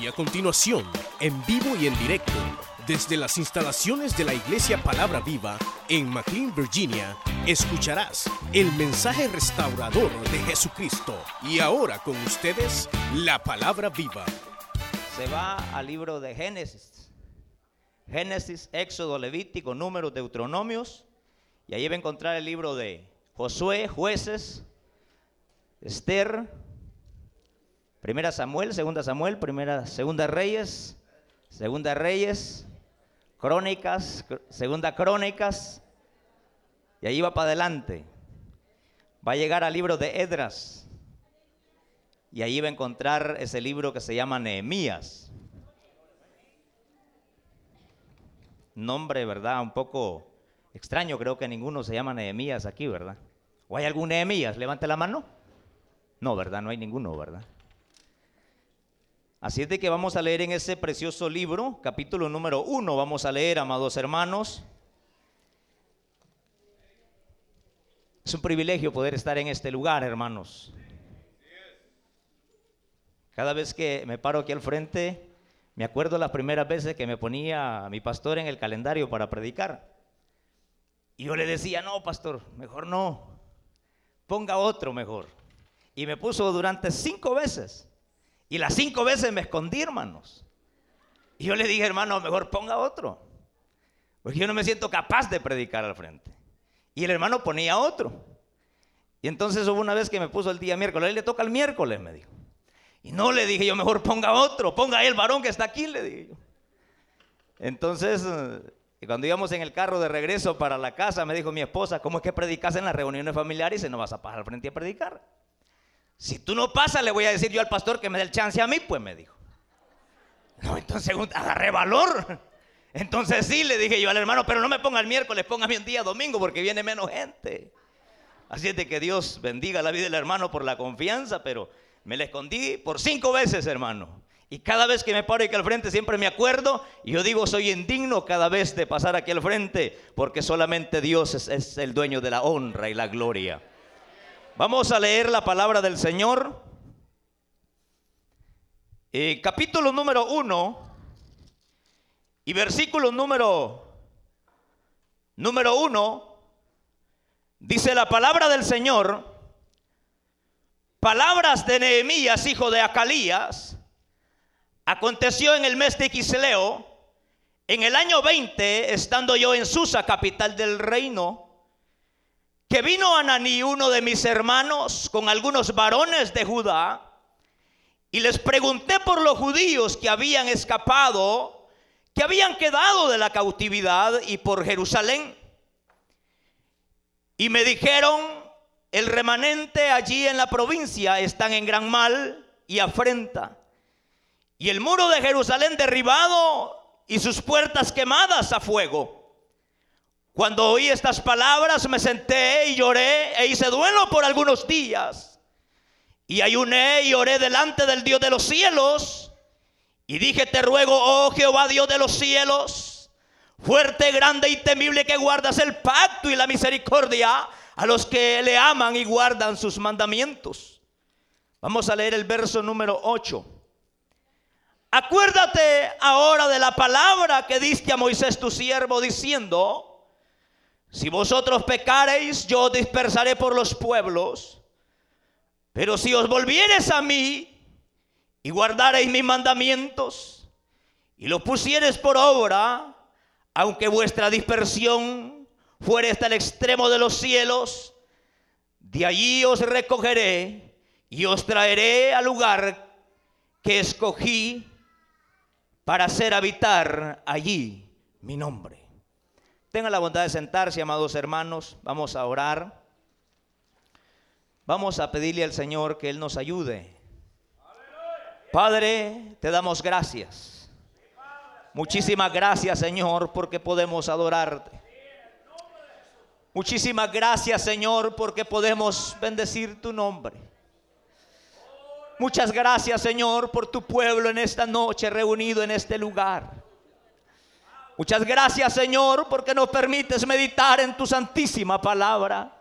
Y a continuación, en vivo y en directo, desde las instalaciones de la Iglesia Palabra Viva en McLean, Virginia, escucharás el mensaje restaurador de Jesucristo. Y ahora con ustedes, la Palabra Viva. Se va al libro de Génesis. Génesis, Éxodo, Levítico, Números, Deuteronomios. Y ahí va a encontrar el libro de Josué, Jueces, Esther, Primera Samuel, Segunda Samuel, Primera, Segunda Reyes, Segunda Reyes, Crónicas, Segunda Crónicas, y ahí va para adelante. Va a llegar al libro de Edras, y ahí va a encontrar ese libro que se llama Nehemías. Nombre, ¿verdad? Un poco extraño, creo que ninguno se llama Nehemías aquí, ¿verdad? ¿O hay algún Nehemías? Levante la mano. No, ¿verdad? No hay ninguno, ¿verdad? Así es de que vamos a leer en ese precioso libro, capítulo número uno, vamos a leer, amados hermanos. Es un privilegio poder estar en este lugar, hermanos. Cada vez que me paro aquí al frente, me acuerdo las primeras veces que me ponía mi pastor en el calendario para predicar. Y yo le decía, no, pastor, mejor no. Ponga otro mejor. Y me puso durante cinco veces. Y las cinco veces me escondí, hermanos. Y yo le dije, hermano, mejor ponga otro. Porque yo no me siento capaz de predicar al frente. Y el hermano ponía otro. Y entonces hubo una vez que me puso el día miércoles. Él le toca el miércoles, me dijo. Y no le dije yo, mejor ponga otro. Ponga ahí el varón que está aquí, le dije yo. Entonces, eh, cuando íbamos en el carro de regreso para la casa, me dijo mi esposa, ¿cómo es que predicas en las reuniones familiares y no vas a pasar al frente a predicar? Si tú no pasas, le voy a decir yo al pastor que me dé el chance a mí, pues me dijo. No, entonces agarré valor. Entonces sí, le dije yo al hermano, pero no me ponga el miércoles, póngame un día domingo porque viene menos gente. Así es de que Dios bendiga la vida del hermano por la confianza, pero me la escondí por cinco veces, hermano. Y cada vez que me paro aquí al frente siempre me acuerdo y yo digo, soy indigno cada vez de pasar aquí al frente porque solamente Dios es, es el dueño de la honra y la gloria. Vamos a leer la palabra del Señor. Eh, capítulo número 1 y versículo número número 1 dice la palabra del Señor. Palabras de Nehemías hijo de Acalías. Aconteció en el mes de Quisleo en el año 20 estando yo en Susa capital del reino que vino Ananí, uno de mis hermanos, con algunos varones de Judá, y les pregunté por los judíos que habían escapado, que habían quedado de la cautividad y por Jerusalén. Y me dijeron, el remanente allí en la provincia están en gran mal y afrenta. Y el muro de Jerusalén derribado y sus puertas quemadas a fuego. Cuando oí estas palabras me senté y lloré e hice duelo por algunos días. Y ayuné y oré delante del Dios de los cielos. Y dije, te ruego, oh Jehová Dios de los cielos, fuerte, grande y temible que guardas el pacto y la misericordia a los que le aman y guardan sus mandamientos. Vamos a leer el verso número 8. Acuérdate ahora de la palabra que diste a Moisés tu siervo diciendo, si vosotros pecareis, yo dispersaré por los pueblos. Pero si os volviereis a mí y guardareis mis mandamientos y los pusiereis por obra, aunque vuestra dispersión fuere hasta el extremo de los cielos, de allí os recogeré y os traeré al lugar que escogí para hacer habitar allí mi nombre. Tengan la bondad de sentarse, amados hermanos. Vamos a orar. Vamos a pedirle al Señor que Él nos ayude. Padre, te damos gracias. Muchísimas gracias, Señor, porque podemos adorarte. Muchísimas gracias, Señor, porque podemos bendecir tu nombre. Muchas gracias, Señor, por tu pueblo en esta noche reunido en este lugar. Muchas gracias Señor porque nos permites meditar en tu santísima palabra.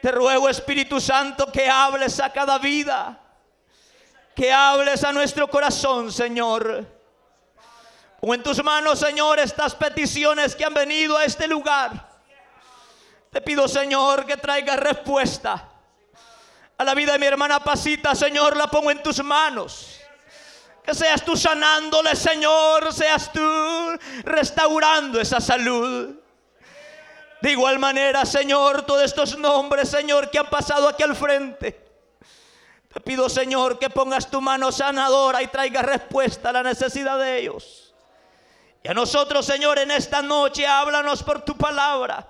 Te ruego Espíritu Santo que hables a cada vida. que hables a nuestro corazón, Señor. O en tus manos, Señor, estas peticiones que han venido a este lugar. Te pido, Señor, que traiga respuesta a la vida de mi hermana Pasita, Señor, la pongo en tus manos. Seas tú sanándole, Señor, seas tú restaurando esa salud. De igual manera, Señor, todos estos nombres, Señor, que han pasado aquí al frente. Te pido, Señor, que pongas tu mano sanadora y traiga respuesta a la necesidad de ellos. Y a nosotros, Señor, en esta noche, háblanos por tu palabra.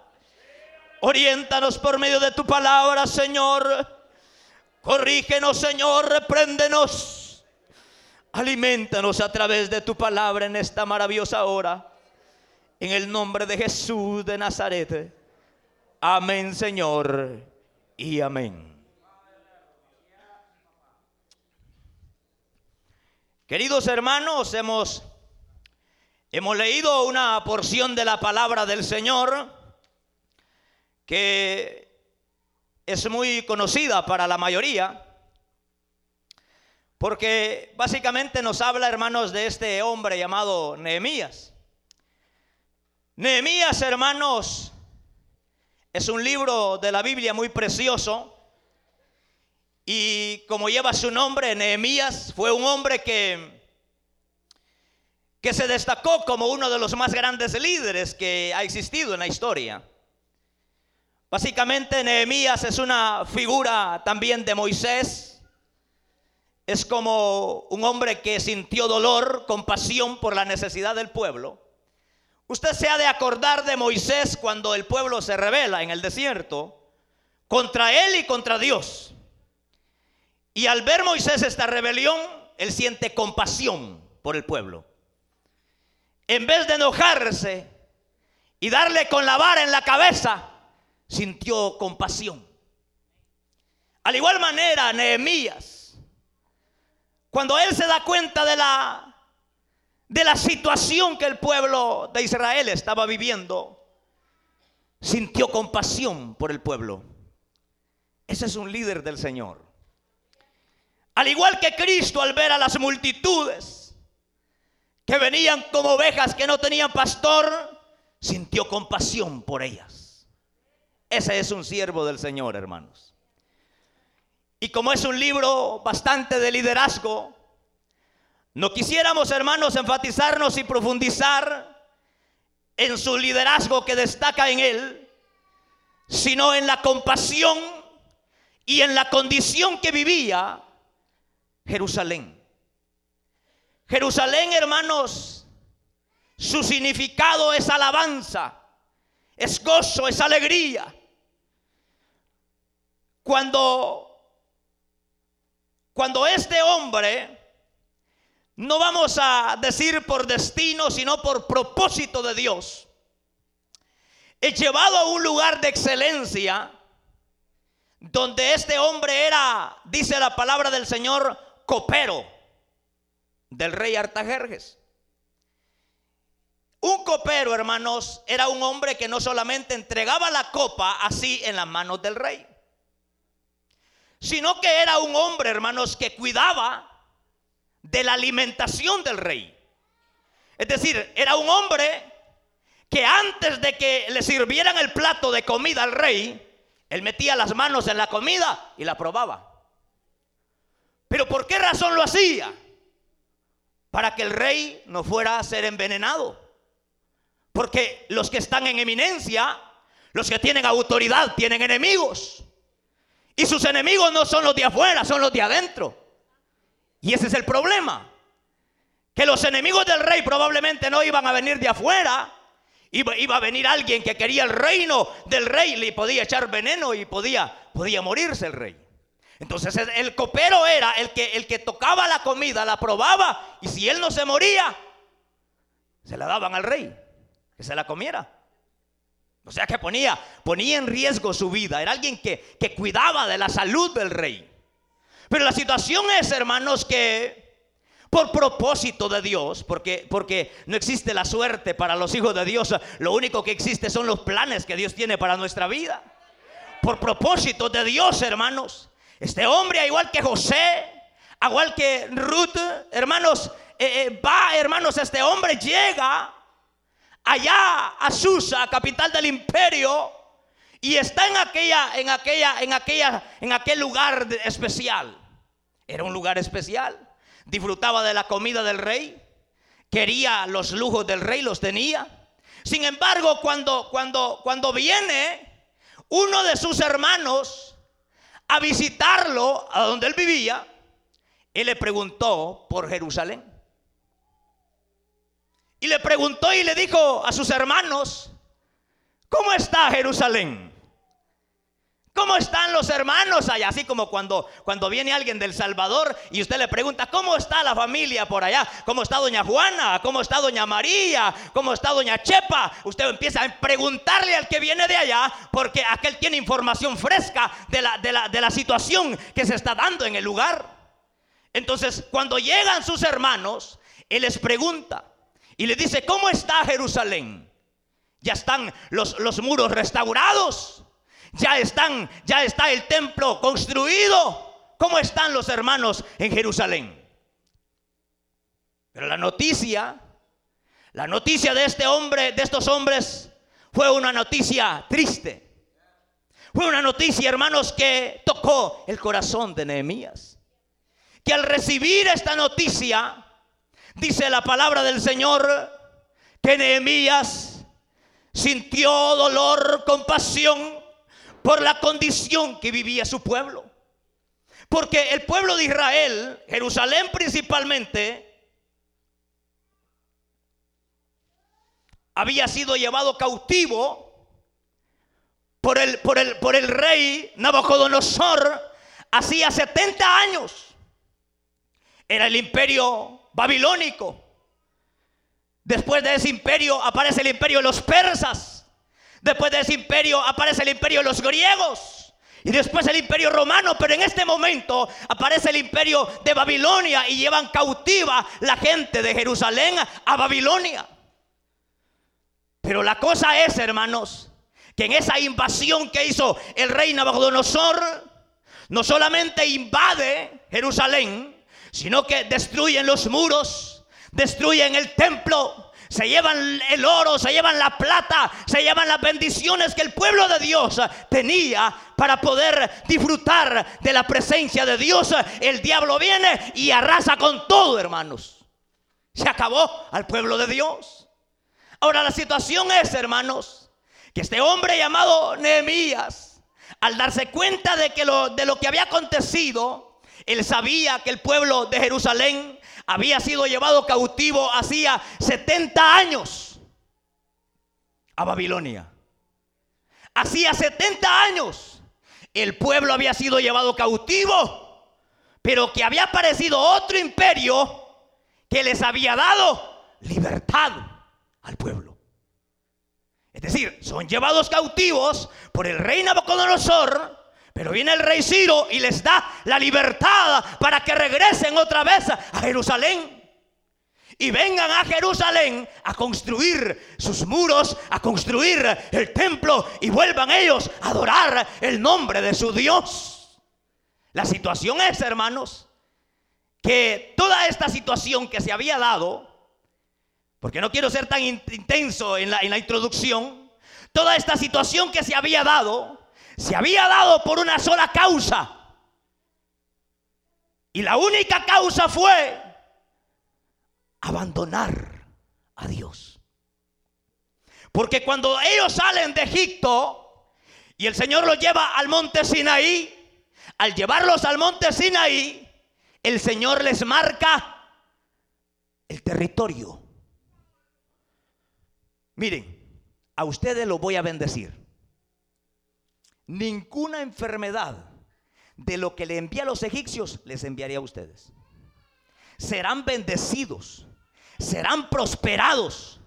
Oriéntanos por medio de tu palabra, Señor. Corrígenos, Señor, repréndenos. Alimentanos a través de tu palabra en esta maravillosa hora. En el nombre de Jesús de Nazaret. Amén, Señor. Y amén. Queridos hermanos, hemos, hemos leído una porción de la palabra del Señor que es muy conocida para la mayoría, porque básicamente nos habla, hermanos, de este hombre llamado Nehemías. Nehemías, hermanos, es un libro de la Biblia muy precioso. Y como lleva su nombre, Nehemías fue un hombre que, que se destacó como uno de los más grandes líderes que ha existido en la historia. Básicamente Nehemías es una figura también de Moisés. Es como un hombre que sintió dolor, compasión por la necesidad del pueblo. Usted se ha de acordar de Moisés cuando el pueblo se revela en el desierto contra él y contra Dios. Y al ver Moisés esta rebelión, él siente compasión por el pueblo. En vez de enojarse y darle con la vara en la cabeza, sintió compasión. Al igual manera, Nehemías, cuando él se da cuenta de la de la situación que el pueblo de Israel estaba viviendo, sintió compasión por el pueblo. Ese es un líder del Señor. Al igual que Cristo al ver a las multitudes que venían como ovejas que no tenían pastor, sintió compasión por ellas. Ese es un siervo del Señor, hermanos. Y como es un libro bastante de liderazgo, no quisiéramos, hermanos, enfatizarnos y profundizar en su liderazgo que destaca en él, sino en la compasión y en la condición que vivía Jerusalén. Jerusalén, hermanos, su significado es alabanza, es gozo, es alegría. Cuando cuando este hombre no vamos a decir por destino, sino por propósito de Dios, es llevado a un lugar de excelencia donde este hombre era, dice la palabra del Señor, copero del rey Artajerjes. Un copero, hermanos, era un hombre que no solamente entregaba la copa así en las manos del rey, sino que era un hombre, hermanos, que cuidaba de la alimentación del rey. Es decir, era un hombre que antes de que le sirvieran el plato de comida al rey, él metía las manos en la comida y la probaba. Pero ¿por qué razón lo hacía? Para que el rey no fuera a ser envenenado. Porque los que están en eminencia, los que tienen autoridad, tienen enemigos. Y sus enemigos no son los de afuera, son los de adentro. Y ese es el problema. Que los enemigos del rey probablemente no iban a venir de afuera. Iba, a venir alguien que quería el reino del rey, le podía echar veneno y podía, podía morirse el rey. Entonces el copero era el que, el que tocaba la comida, la probaba y si él no se moría, se la daban al rey, que se la comiera. O sea que ponía, ponía en riesgo su vida, era alguien que, que cuidaba de la salud del rey. Pero la situación es, hermanos, que por propósito de Dios, porque, porque no existe la suerte para los hijos de Dios, lo único que existe son los planes que Dios tiene para nuestra vida. Por propósito de Dios, hermanos, este hombre, igual que José, igual que Ruth, hermanos, eh, eh, va, hermanos, este hombre llega allá a Susa, capital del imperio, y está en aquella, en aquella, en aquella, en aquel lugar especial. Era un lugar especial. Disfrutaba de la comida del rey. Quería los lujos del rey, los tenía. Sin embargo, cuando, cuando, cuando viene uno de sus hermanos a visitarlo a donde él vivía, él le preguntó por Jerusalén. Y le preguntó y le dijo a sus hermanos, ¿cómo está Jerusalén? ¿Cómo están los hermanos allá? Así como cuando, cuando viene alguien del Salvador y usted le pregunta, ¿cómo está la familia por allá? ¿Cómo está doña Juana? ¿Cómo está doña María? ¿Cómo está doña Chepa? Usted empieza a preguntarle al que viene de allá porque aquel tiene información fresca de la, de la, de la situación que se está dando en el lugar. Entonces, cuando llegan sus hermanos, él les pregunta y le dice, ¿cómo está Jerusalén? ¿Ya están los, los muros restaurados? Ya están, ya está el templo construido. ¿Cómo están los hermanos en Jerusalén? Pero la noticia, la noticia de este hombre, de estos hombres, fue una noticia triste. Fue una noticia, hermanos, que tocó el corazón de Nehemías. Que al recibir esta noticia, dice la palabra del Señor, que Nehemías sintió dolor, compasión por la condición que vivía su pueblo. Porque el pueblo de Israel, Jerusalén principalmente, había sido llevado cautivo por el, por el, por el rey Nabucodonosor hacía 70 años. Era el imperio babilónico. Después de ese imperio aparece el imperio de los persas. Después de ese imperio aparece el imperio de los griegos. Y después el imperio romano, pero en este momento aparece el imperio de Babilonia y llevan cautiva la gente de Jerusalén a Babilonia. Pero la cosa es, hermanos, que en esa invasión que hizo el rey Nabucodonosor, no solamente invade Jerusalén, sino que destruyen los muros, destruyen el templo, se llevan el oro, se llevan la plata, se llevan las bendiciones que el pueblo de Dios tenía para poder disfrutar de la presencia de Dios. El diablo viene y arrasa con todo, hermanos. Se acabó al pueblo de Dios. Ahora la situación es, hermanos, que este hombre llamado Nehemías, al darse cuenta de que lo, de lo que había acontecido, él sabía que el pueblo de Jerusalén había sido llevado cautivo hacía 70 años a Babilonia. Hacía 70 años el pueblo había sido llevado cautivo, pero que había aparecido otro imperio que les había dado libertad al pueblo. Es decir, son llevados cautivos por el rey Nabucodonosor pero viene el rey Ciro y les da la libertad para que regresen otra vez a Jerusalén. Y vengan a Jerusalén a construir sus muros, a construir el templo y vuelvan ellos a adorar el nombre de su Dios. La situación es, hermanos, que toda esta situación que se había dado, porque no quiero ser tan intenso en la, en la introducción, toda esta situación que se había dado, se había dado por una sola causa. Y la única causa fue abandonar a Dios. Porque cuando ellos salen de Egipto y el Señor los lleva al monte Sinaí, al llevarlos al monte Sinaí, el Señor les marca el territorio. Miren, a ustedes los voy a bendecir ninguna enfermedad de lo que le envía a los egipcios les enviaría a ustedes. Serán bendecidos, serán prosperados.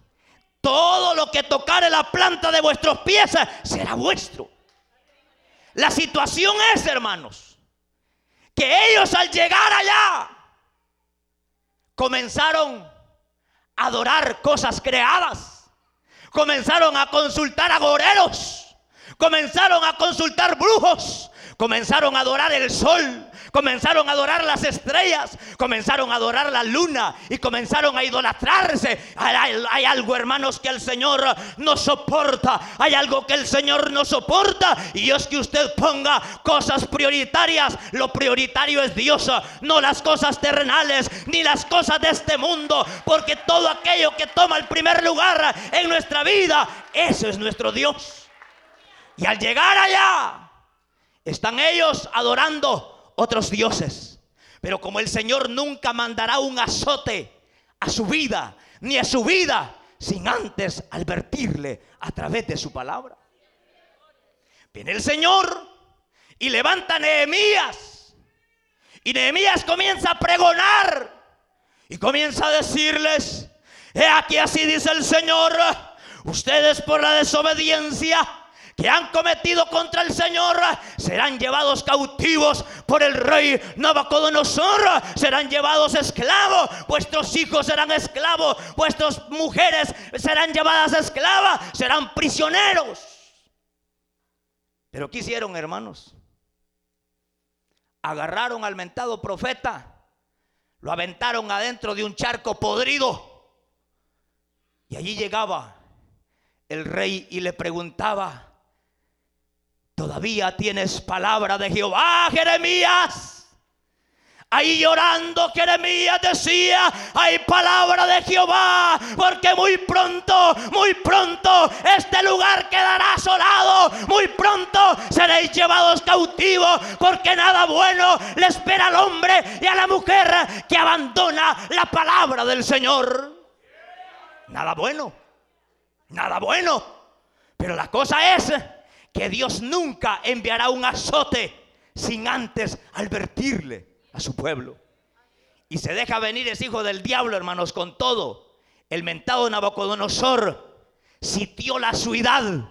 Todo lo que tocare la planta de vuestros pies será vuestro. La situación es, hermanos, que ellos al llegar allá comenzaron a adorar cosas creadas, comenzaron a consultar a goreros comenzaron a consultar brujos, comenzaron a adorar el sol, comenzaron a adorar las estrellas, comenzaron a adorar la luna y comenzaron a idolatrarse. Hay, algo, hermanos, que el Señor no soporta. Hay algo que el Señor no soporta y es que usted ponga cosas prioritarias. Lo prioritario es Dios, no las cosas terrenales ni las cosas de este mundo, porque todo aquello que toma el primer lugar en nuestra vida, eso es nuestro Dios. Y al llegar allá, están ellos adorando otros dioses. Pero como el Señor nunca mandará un azote a su vida, ni a su vida, sin antes advertirle a través de su palabra. Viene el Señor y levanta a Nehemías. Y Nehemías comienza a pregonar y comienza a decirles, he aquí así dice el Señor, ustedes por la desobediencia que han cometido contra el Señor serán llevados cautivos por el rey Nabucodonosor, serán llevados esclavos, vuestros hijos serán esclavos, vuestras mujeres serán llevadas esclavas, serán prisioneros. Pero ¿qué hicieron, hermanos? Agarraron al mentado profeta, lo aventaron adentro de un charco podrido. Y allí llegaba el rey y le preguntaba, Todavía tienes palabra de Jehová, Jeremías. Ahí llorando Jeremías decía, hay palabra de Jehová, porque muy pronto, muy pronto este lugar quedará asolado, muy pronto seréis llevados cautivos, porque nada bueno le espera al hombre y a la mujer que abandona la palabra del Señor. Nada bueno, nada bueno, pero la cosa es que Dios nunca enviará un azote sin antes advertirle a su pueblo. Y se deja venir ese hijo del diablo, hermanos, con todo. El mentado Nabucodonosor sitió la ciudad.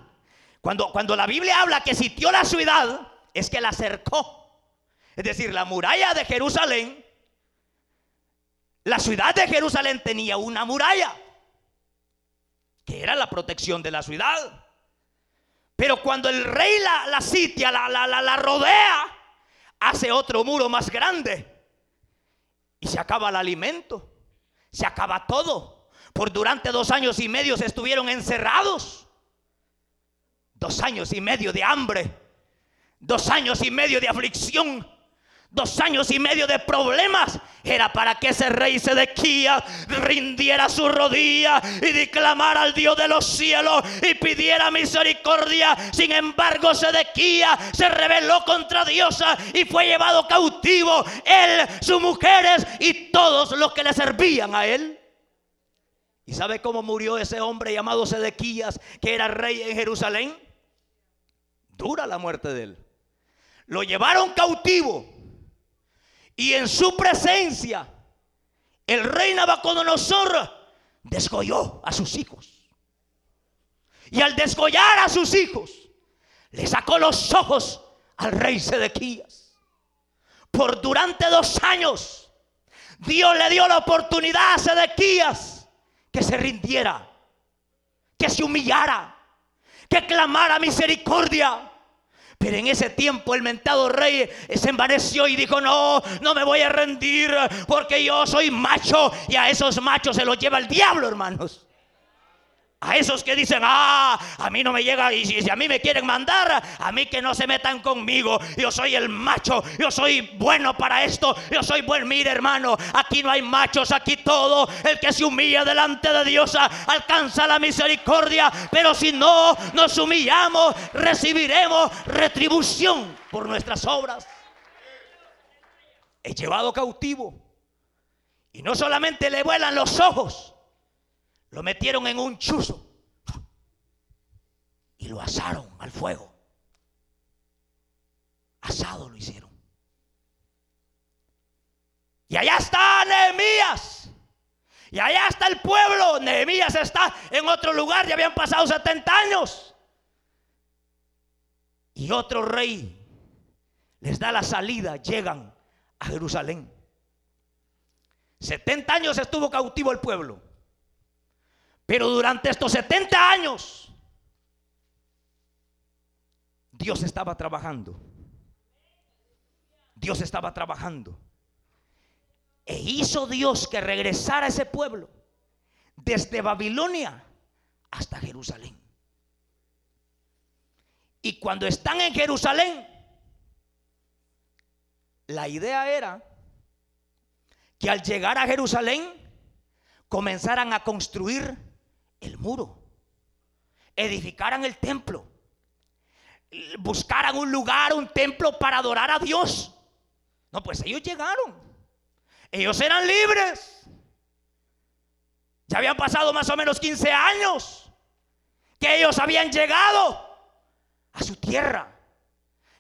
Cuando, cuando la Biblia habla que sitió la ciudad, es que la cercó. Es decir, la muralla de Jerusalén, la ciudad de Jerusalén tenía una muralla, que era la protección de la ciudad. Pero cuando el rey la, sitia, la, la, la rodea, hace otro muro más grande. Y se acaba el alimento. Se acaba todo. Por durante dos años y medio se estuvieron encerrados. Dos años y medio de hambre. Dos años y medio de aflicción dos años y medio de problemas, era para que ese rey Sedequía rindiera su rodilla y declamara al Dios de los cielos y pidiera misericordia. Sin embargo, Sedequía se rebeló contra Dios y fue llevado cautivo, él, sus mujeres y todos los que le servían a él. ¿Y sabe cómo murió ese hombre llamado Sedequías, que era rey en Jerusalén? Dura la muerte de él. Lo llevaron cautivo y en su presencia, el rey Nabucodonosor desgolló a sus hijos. Y al desgollar a sus hijos, le sacó los ojos al rey Sedequías. Por durante dos años, Dios le dio la oportunidad a Sedequías que se rindiera, que se humillara, que clamara misericordia. Pero en ese tiempo el mentado rey se envaneció y dijo, no, no me voy a rendir porque yo soy macho y a esos machos se los lleva el diablo, hermanos. A esos que dicen, ah, a mí no me llega y si, a mí me quieren mandar, a mí que no se metan conmigo. Yo soy el macho, yo soy bueno para esto, yo soy buen. Mire, hermano, aquí no hay machos, aquí todo. El que se humilla delante de Dios alcanza la misericordia. Pero si no nos humillamos, recibiremos retribución por nuestras obras. He llevado cautivo. Y no solamente le vuelan los ojos lo metieron en un chuzo y lo asaron al fuego. Asado lo hicieron. Y allá está Nehemías. Y allá está el pueblo. Nehemías está en otro lugar. Ya habían pasado 70 años. Y otro rey les da la salida. Llegan a Jerusalén. 70 años estuvo cautivo el pueblo. Pero durante estos 70 años, Dios estaba trabajando. Dios estaba trabajando. E hizo Dios que regresara ese pueblo desde Babilonia hasta Jerusalén. Y cuando están en Jerusalén, la idea era que al llegar a Jerusalén comenzaran a construir el muro, edificaran el templo, buscaran un lugar, un templo para adorar a Dios. No, pues ellos llegaron. Ellos eran libres. Ya habían pasado más o menos 15 años que ellos habían llegado a su tierra.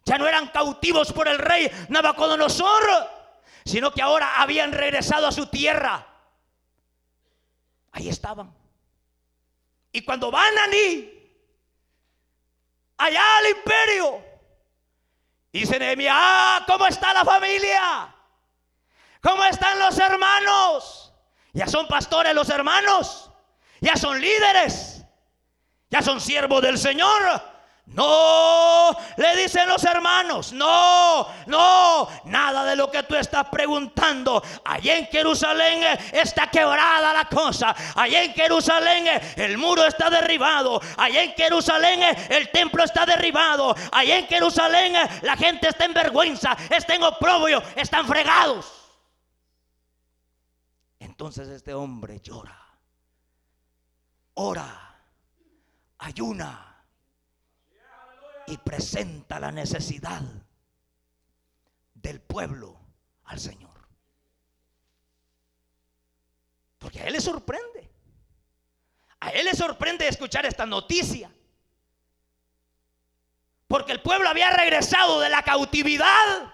Ya no eran cautivos por el rey Nabucodonosor, sino que ahora habían regresado a su tierra. Ahí estaban. Y cuando van a allá al imperio, dice Nehemia, ah, ¿cómo está la familia? ¿Cómo están los hermanos? Ya son pastores los hermanos, ya son líderes, ya son siervos del Señor. No, le dicen los hermanos, no, no, nada de lo que tú estás preguntando. Allí en Jerusalén está quebrada la cosa. Allí en Jerusalén el muro está derribado. Allí en Jerusalén el templo está derribado. Allí en Jerusalén la gente está en vergüenza, está en oprobio, están fregados. Entonces este hombre llora, ora, ayuna y presenta la necesidad del pueblo al Señor. Porque a él le sorprende. A él le sorprende escuchar esta noticia. Porque el pueblo había regresado de la cautividad,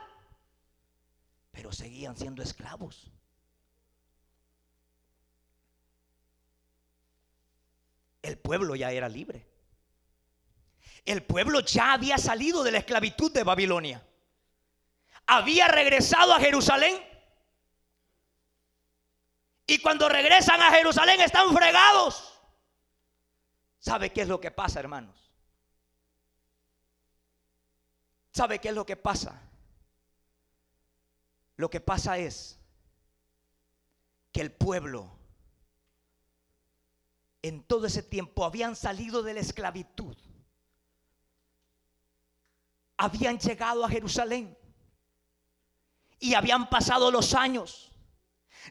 pero seguían siendo esclavos. El pueblo ya era libre el pueblo ya había salido de la esclavitud de Babilonia. Había regresado a Jerusalén. Y cuando regresan a Jerusalén están fregados. ¿Sabe qué es lo que pasa, hermanos? ¿Sabe qué es lo que pasa? Lo que pasa es que el pueblo en todo ese tiempo habían salido de la esclavitud habían llegado a Jerusalén y habían pasado los años.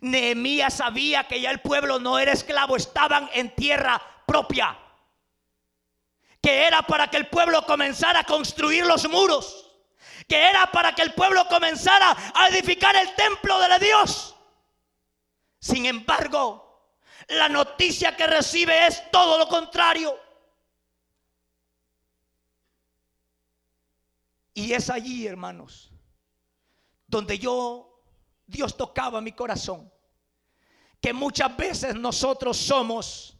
Nehemías sabía que ya el pueblo no era esclavo, estaban en tierra propia. Que era para que el pueblo comenzara a construir los muros. Que era para que el pueblo comenzara a edificar el templo de Dios. Sin embargo, la noticia que recibe es todo lo contrario. Y es allí, hermanos, donde yo, Dios tocaba mi corazón, que muchas veces nosotros somos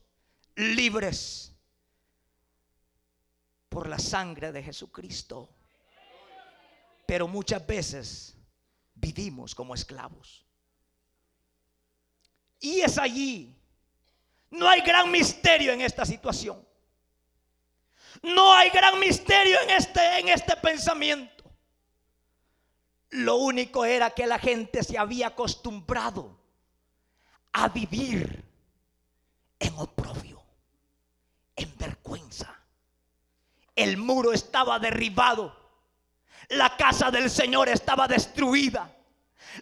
libres por la sangre de Jesucristo, pero muchas veces vivimos como esclavos. Y es allí, no hay gran misterio en esta situación. No hay gran misterio en este, en este pensamiento. Lo único era que la gente se había acostumbrado a vivir en oprobio, en vergüenza. El muro estaba derribado. La casa del Señor estaba destruida.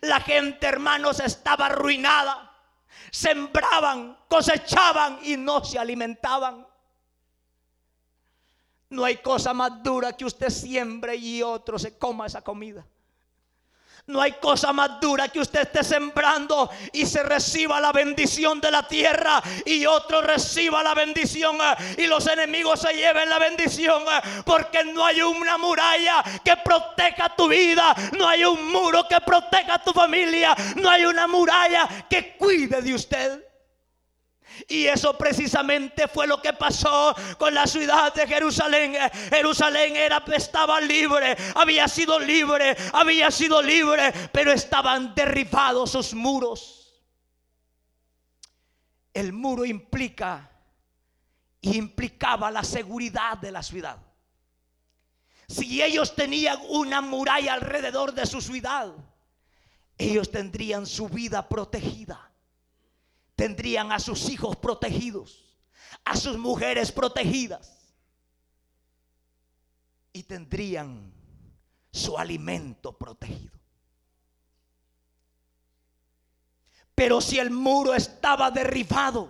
La gente, hermanos, estaba arruinada. Sembraban, cosechaban y no se alimentaban. No hay cosa más dura que usted siembre y otro se coma esa comida. No hay cosa más dura que usted esté sembrando y se reciba la bendición de la tierra y otro reciba la bendición eh, y los enemigos se lleven la bendición eh, porque no hay una muralla que proteja tu vida, no hay un muro que proteja tu familia, no hay una muralla que cuide de usted. Y eso precisamente fue lo que pasó con la ciudad de Jerusalén. Jerusalén era, estaba libre, había sido libre, había sido libre, pero estaban derribados sus muros. El muro implica, implicaba la seguridad de la ciudad. si ellos tenían una muralla alrededor de su ciudad, ellos tendrían su vida protegida. Tendrían a sus hijos protegidos, a sus mujeres protegidas. Y tendrían su alimento protegido. Pero si el muro estaba derribado,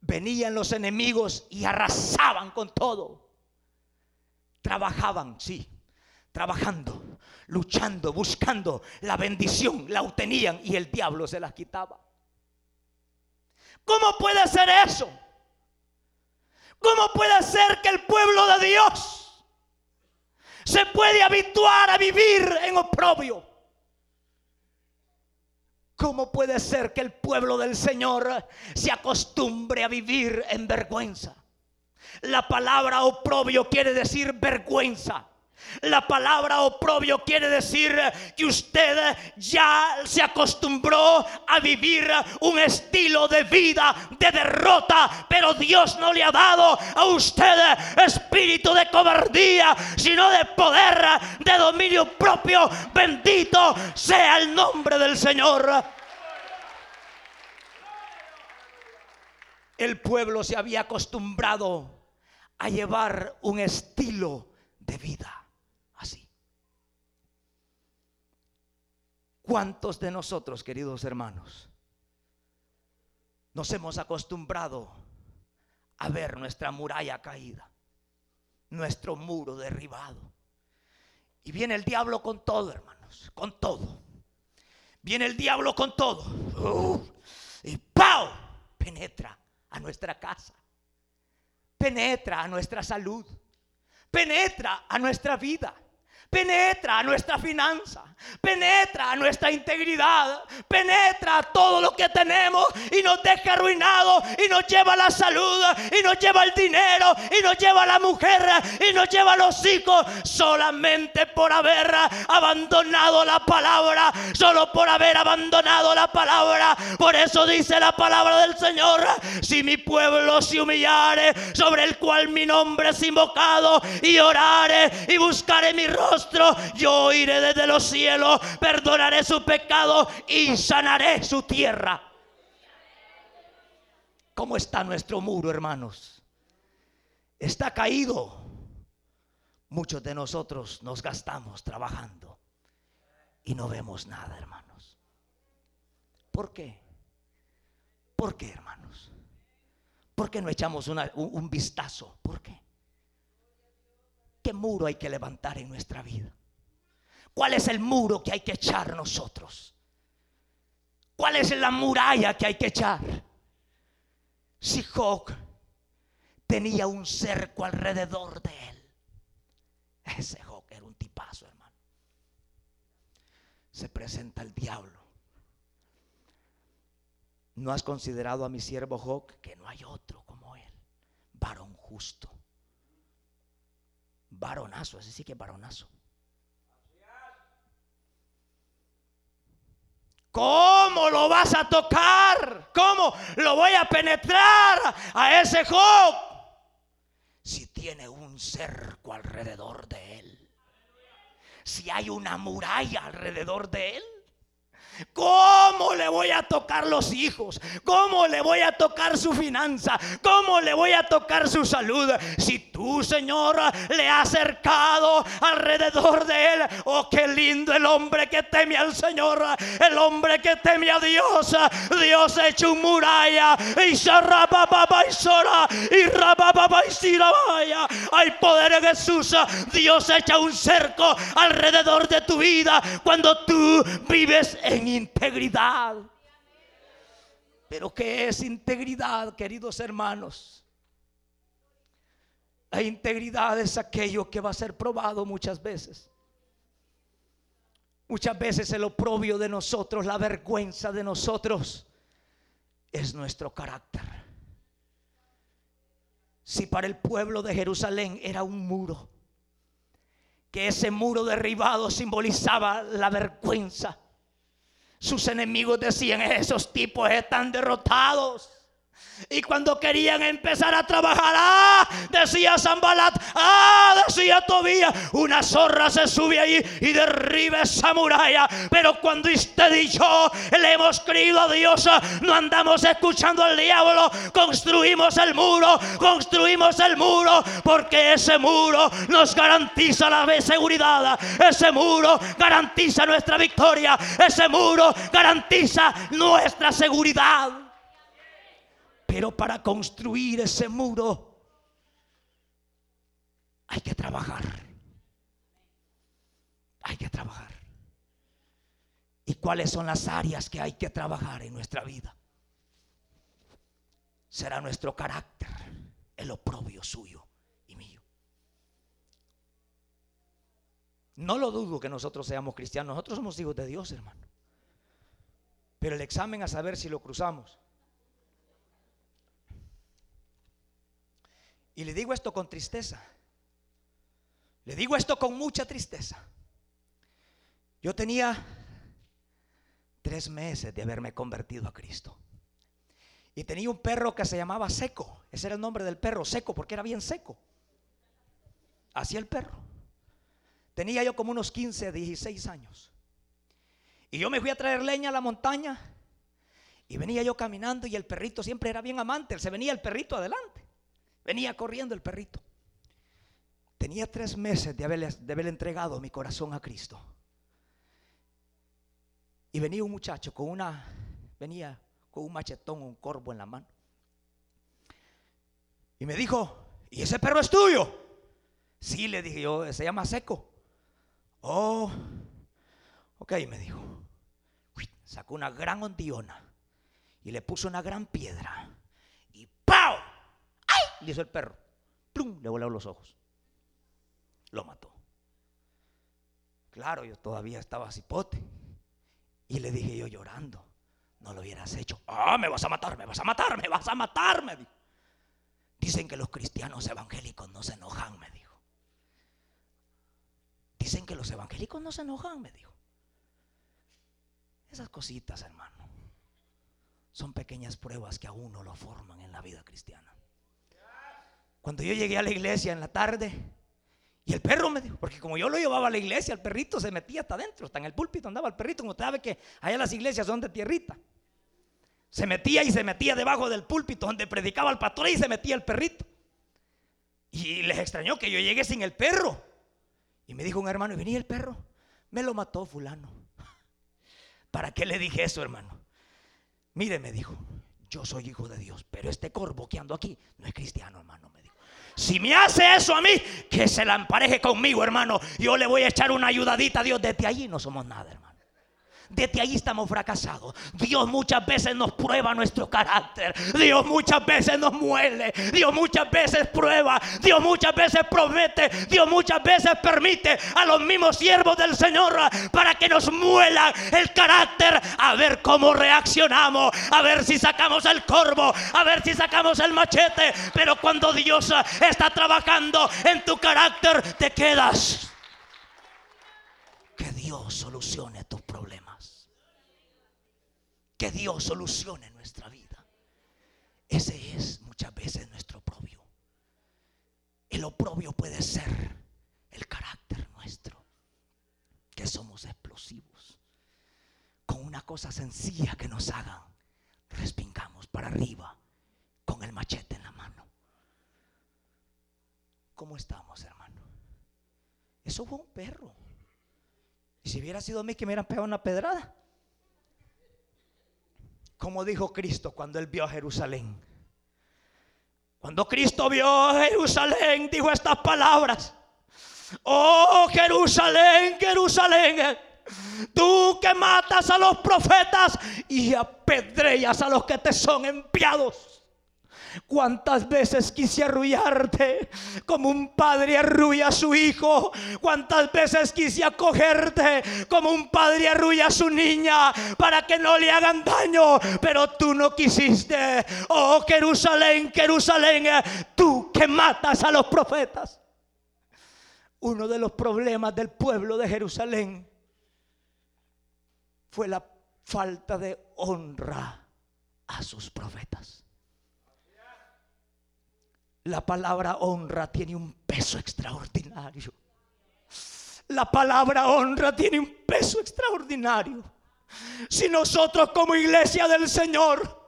venían los enemigos y arrasaban con todo. Trabajaban, sí, trabajando, luchando, buscando la bendición, la obtenían y el diablo se las quitaba. ¿Cómo puede ser eso? ¿Cómo puede ser que el pueblo de Dios se puede habituar a vivir en oprobio? ¿Cómo puede ser que el pueblo del Señor se acostumbre a vivir en vergüenza? La palabra oprobio quiere decir vergüenza. La palabra oprobio quiere decir que usted ya se acostumbró a vivir un estilo de vida de derrota, pero Dios no le ha dado a usted espíritu de cobardía, sino de poder, de dominio propio. Bendito sea el nombre del Señor. El pueblo se había acostumbrado a llevar un estilo de vida. ¿Cuántos de nosotros, queridos hermanos, nos hemos acostumbrado a ver nuestra muralla caída, nuestro muro derribado? Y viene el diablo con todo, hermanos, con todo. Viene el diablo con todo. Y ¡pau! Penetra a nuestra casa. Penetra a nuestra salud. Penetra a nuestra vida penetra nuestra finanza, penetra a nuestra integridad, penetra todo lo que tenemos y nos deja arruinado y nos lleva la salud y nos lleva el dinero y nos lleva la mujer y nos lleva los hijos solamente por haber abandonado la palabra, solo por haber abandonado la palabra. Por eso dice la palabra del Señor, si mi pueblo se humillare, sobre el cual mi nombre es invocado y orare y buscaré mi rostro yo iré desde los cielos, perdonaré su pecado y sanaré su tierra. ¿Cómo está nuestro muro, hermanos? Está caído. Muchos de nosotros nos gastamos trabajando y no vemos nada, hermanos. ¿Por qué? ¿Por qué, hermanos? ¿Por qué no echamos un, un vistazo? ¿Por qué? ¿Qué muro hay que levantar en nuestra vida? ¿Cuál es el muro que hay que echar nosotros? ¿Cuál es la muralla que hay que echar? Si Job tenía un cerco alrededor de él. Ese Job era un tipazo, hermano. Se presenta el diablo. ¿No has considerado a mi siervo Job que no hay otro como él? Varón justo varonazo, ese sí que varonazo. ¿Cómo lo vas a tocar? ¿Cómo lo voy a penetrar a ese Job? Si tiene un cerco alrededor de él. Si hay una muralla alrededor de él. ¿Cómo le voy a tocar los hijos? ¿Cómo le voy a tocar su finanza? ¿Cómo le voy a tocar su salud? Si tú, Señor, le has acercado alrededor de él. Oh, qué lindo el hombre que teme al Señor. El hombre que teme a Dios. Dios ha hecho un muralla. Y y Hay poder en Jesús. Dios echa un cerco alrededor de tu vida cuando tú vives en integridad. Pero ¿qué es integridad, queridos hermanos? La integridad es aquello que va a ser probado muchas veces. Muchas veces el oprobio de nosotros, la vergüenza de nosotros, es nuestro carácter. Si para el pueblo de Jerusalén era un muro, que ese muro derribado simbolizaba la vergüenza, sus enemigos decían, esos tipos están derrotados. Y cuando querían empezar a trabajar, ah, decía Zambalat, ah, decía Tobía, una zorra se sube ahí y derriba esa muralla. Pero cuando usted y yo le hemos creído a Dios, no andamos escuchando al diablo, construimos el muro, construimos el muro, porque ese muro nos garantiza la seguridad, ese muro garantiza nuestra victoria, ese muro garantiza nuestra seguridad. Pero para construir ese muro hay que trabajar. Hay que trabajar. ¿Y cuáles son las áreas que hay que trabajar en nuestra vida? Será nuestro carácter, el oprobio suyo y mío. No lo dudo que nosotros seamos cristianos, nosotros somos hijos de Dios, hermano. Pero el examen a saber si lo cruzamos Y le digo esto con tristeza. Le digo esto con mucha tristeza. Yo tenía tres meses de haberme convertido a Cristo. Y tenía un perro que se llamaba Seco. Ese era el nombre del perro, Seco, porque era bien seco. Así el perro. Tenía yo como unos 15, 16 años. Y yo me fui a traer leña a la montaña. Y venía yo caminando y el perrito siempre era bien amante. Se venía el perrito adelante. Venía corriendo el perrito. Tenía tres meses de haber, de haber entregado mi corazón a Cristo. Y venía un muchacho con una, venía con un machetón, un corvo en la mano. Y me dijo, ¿y ese perro es tuyo? Sí, le dije yo, se llama Seco. Oh, ok, me dijo. Sacó una gran ondiona y le puso una gran piedra. Hizo el perro. ¡Plum! Le volaron los ojos. Lo mató. Claro, yo todavía estaba cipote. Y le dije yo llorando, no lo hubieras hecho. Ah, me vas a matar, me vas a matar, me vas a matar, me. Dicen que los cristianos evangélicos no se enojan, me dijo. Dicen que los evangélicos no se enojan, me dijo. Esas cositas, hermano, son pequeñas pruebas que a uno lo forman en la vida cristiana. Cuando yo llegué a la iglesia en la tarde, y el perro me dijo, porque como yo lo llevaba a la iglesia, el perrito se metía hasta adentro, hasta en el púlpito andaba el perrito, como usted sabe que allá las iglesias son de tierrita. Se metía y se metía debajo del púlpito donde predicaba el pastor y se metía el perrito. Y les extrañó que yo llegué sin el perro. Y me dijo un hermano, y venía el perro, me lo mató fulano. ¿Para qué le dije eso, hermano? Mire, me dijo, yo soy hijo de Dios, pero este corvo que ando aquí no es cristiano, hermano. Si me hace eso a mí, que se la empareje conmigo, hermano. Yo le voy a echar una ayudadita a Dios. Desde allí no somos nada, hermano desde ahí estamos fracasados. Dios muchas veces nos prueba nuestro carácter. Dios muchas veces nos muele. Dios muchas veces prueba. Dios muchas veces promete. Dios muchas veces permite a los mismos siervos del Señor para que nos muelan el carácter. A ver cómo reaccionamos. A ver si sacamos el corvo. A ver si sacamos el machete. Pero cuando Dios está trabajando en tu carácter, te quedas. Que Dios solucione que Dios solucione nuestra vida. Ese es muchas veces nuestro oprobio. El oprobio puede ser el carácter nuestro, que somos explosivos. Con una cosa sencilla que nos hagan, respingamos para arriba con el machete en la mano. ¿Cómo estamos, hermano? Eso fue un perro. Y si hubiera sido a mí que me hubieran pegado una pedrada, como dijo Cristo cuando él vio a Jerusalén. Cuando Cristo vio a Jerusalén, dijo estas palabras. Oh Jerusalén, Jerusalén, tú que matas a los profetas y apedreas a los que te son enviados. Cuántas veces quise arrullarte como un padre arrulla a su hijo. Cuántas veces quise acogerte como un padre arrulla a su niña para que no le hagan daño. Pero tú no quisiste. Oh Jerusalén, Jerusalén, tú que matas a los profetas. Uno de los problemas del pueblo de Jerusalén fue la falta de honra a sus profetas. La palabra honra tiene un peso extraordinario. La palabra honra tiene un peso extraordinario. Si nosotros como iglesia del Señor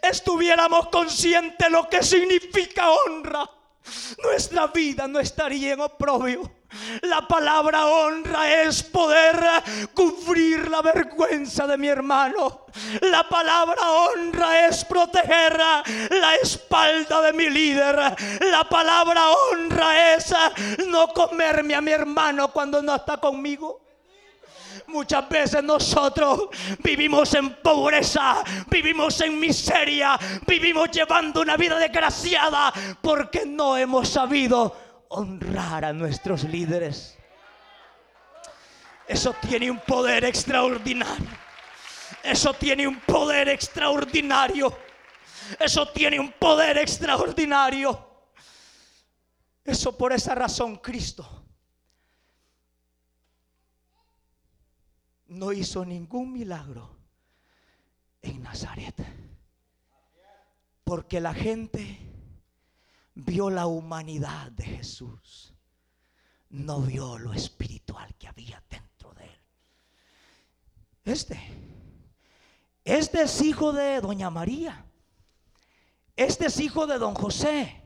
estuviéramos conscientes de lo que significa honra, nuestra vida no estaría en oprobio. La palabra honra es poder cubrir la vergüenza de mi hermano. La palabra honra es proteger la espalda de mi líder. La palabra honra es no comerme a mi hermano cuando no está conmigo. Muchas veces nosotros vivimos en pobreza, vivimos en miseria, vivimos llevando una vida desgraciada porque no hemos sabido honrar a nuestros líderes. Eso tiene un poder extraordinario. Eso tiene un poder extraordinario. Eso tiene un poder extraordinario. Eso por esa razón Cristo no hizo ningún milagro en Nazaret. Porque la gente vio la humanidad de Jesús, no vio lo espiritual que había dentro de él. Este, este es hijo de doña María, este es hijo de don José.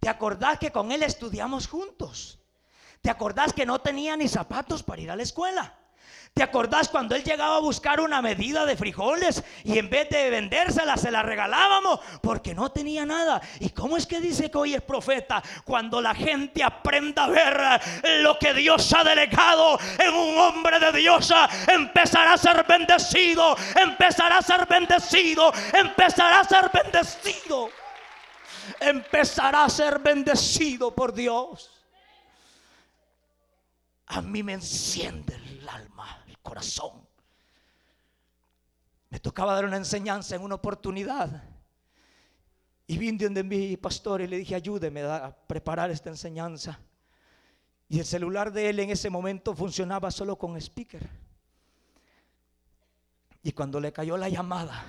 ¿Te acordás que con él estudiamos juntos? ¿Te acordás que no tenía ni zapatos para ir a la escuela? ¿Te acordás cuando él llegaba a buscar una medida de frijoles y en vez de vendérsela se la regalábamos porque no tenía nada? ¿Y cómo es que dice que hoy es profeta? Cuando la gente aprenda a ver lo que Dios ha delegado en un hombre de Dios, empezará a ser bendecido, empezará a ser bendecido, empezará a ser bendecido. Empezará a ser bendecido por Dios. A mí me enciende el alma corazón. Me tocaba dar una enseñanza en una oportunidad. Y vine donde mi pastor y le dije, ayúdeme a preparar esta enseñanza. Y el celular de él en ese momento funcionaba solo con speaker. Y cuando le cayó la llamada,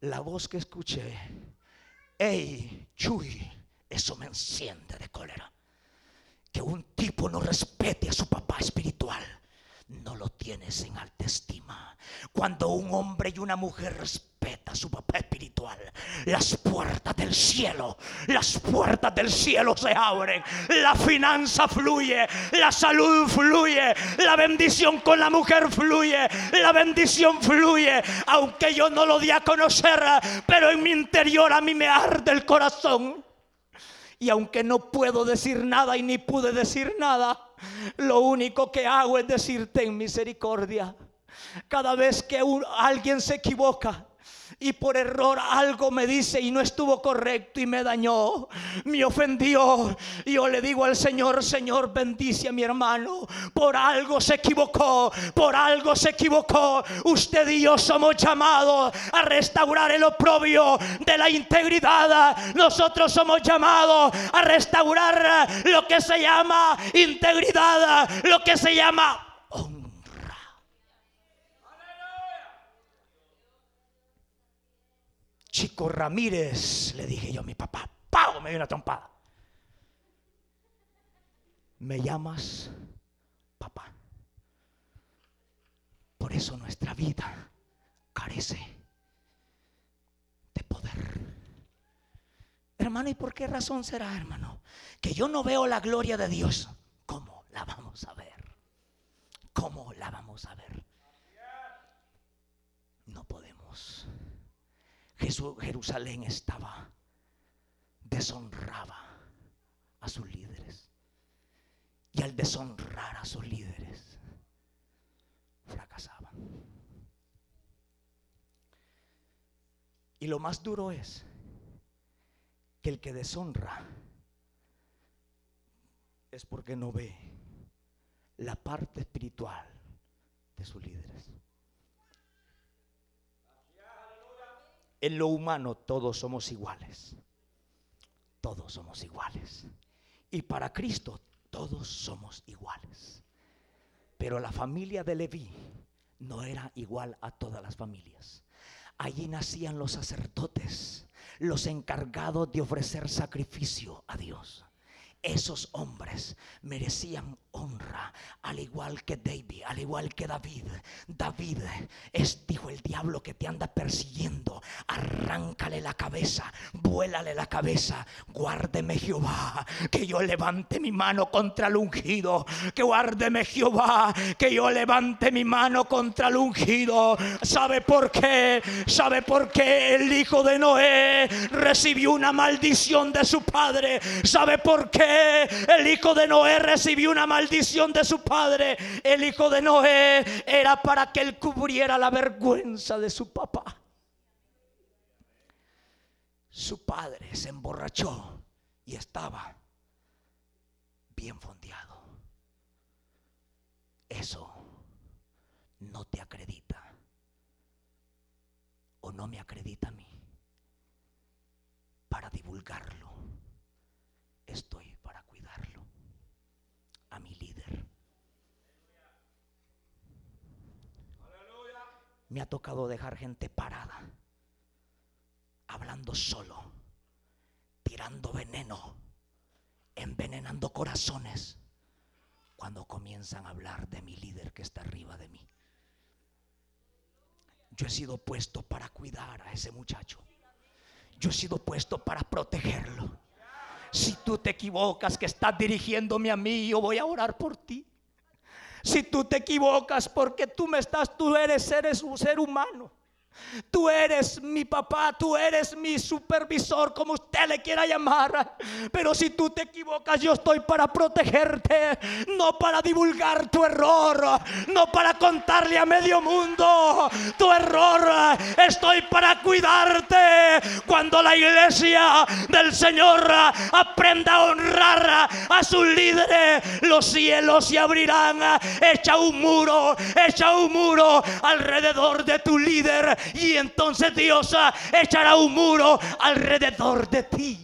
la voz que escuché, hey, Chuy, eso me enciende de cólera. Que un tipo no respete a su papá espiritual no lo tienes en alta estima. Cuando un hombre y una mujer respeta su papá espiritual, las puertas del cielo, las puertas del cielo se abren, la finanza fluye, la salud fluye, la bendición con la mujer fluye, la bendición fluye, aunque yo no lo di a conocer, pero en mi interior a mí me arde el corazón. Y aunque no puedo decir nada y ni pude decir nada, lo único que hago es decirte en misericordia. Cada vez que alguien se equivoca, y por error algo me dice y no estuvo correcto y me dañó, me ofendió. Y yo le digo al Señor, Señor, bendice a mi hermano. Por algo se equivocó, por algo se equivocó. Usted y yo somos llamados a restaurar el oprobio de la integridad. Nosotros somos llamados a restaurar lo que se llama integridad, lo que se llama Chico Ramírez, le dije yo a mi papá, ¡pau! Me dio una trompada. Me llamas papá. Por eso nuestra vida carece de poder. Hermano, ¿y por qué razón será, hermano? Que yo no veo la gloria de Dios. ¿Cómo la vamos a ver? ¿Cómo la vamos a ver? No podemos. Jerusalén estaba, deshonraba a sus líderes. Y al deshonrar a sus líderes, fracasaban. Y lo más duro es que el que deshonra es porque no ve la parte espiritual de sus líderes. En lo humano todos somos iguales. Todos somos iguales. Y para Cristo todos somos iguales. Pero la familia de Leví no era igual a todas las familias. Allí nacían los sacerdotes los encargados de ofrecer sacrificio a Dios. Esos hombres merecían honra, al igual que David, al igual que David. David es, dijo el diablo que te anda persiguiendo, arráncale la cabeza, vuélale la cabeza, guárdeme Jehová, que yo levante mi mano contra el ungido, que guárdeme Jehová, que yo levante mi mano contra el ungido. ¿Sabe por qué? ¿Sabe por qué el hijo de Noé recibió una maldición de su padre? ¿Sabe por qué? el hijo de Noé recibió una maldición de su padre. El hijo de Noé era para que él cubriera la vergüenza de su papá. Su padre se emborrachó y estaba bien fondeado. Eso no te acredita o no me acredita a mí para divulgarlo. Estoy me ha tocado dejar gente parada, hablando solo, tirando veneno, envenenando corazones, cuando comienzan a hablar de mi líder que está arriba de mí. Yo he sido puesto para cuidar a ese muchacho. Yo he sido puesto para protegerlo. Si tú te equivocas que estás dirigiéndome a mí, yo voy a orar por ti. Si tú te equivocas porque tú me estás, tú eres, eres un ser humano. Tú eres mi papá, tú eres mi supervisor, como usted le quiera llamar. Pero si tú te equivocas, yo estoy para protegerte, no para divulgar tu error, no para contarle a medio mundo tu error. Estoy para cuidarte cuando la iglesia del Señor aprenda a honrar a sus líderes. Los cielos se abrirán, echa un muro, echa un muro alrededor de tu líder y entonces Dios ah, echará un muro alrededor de ti.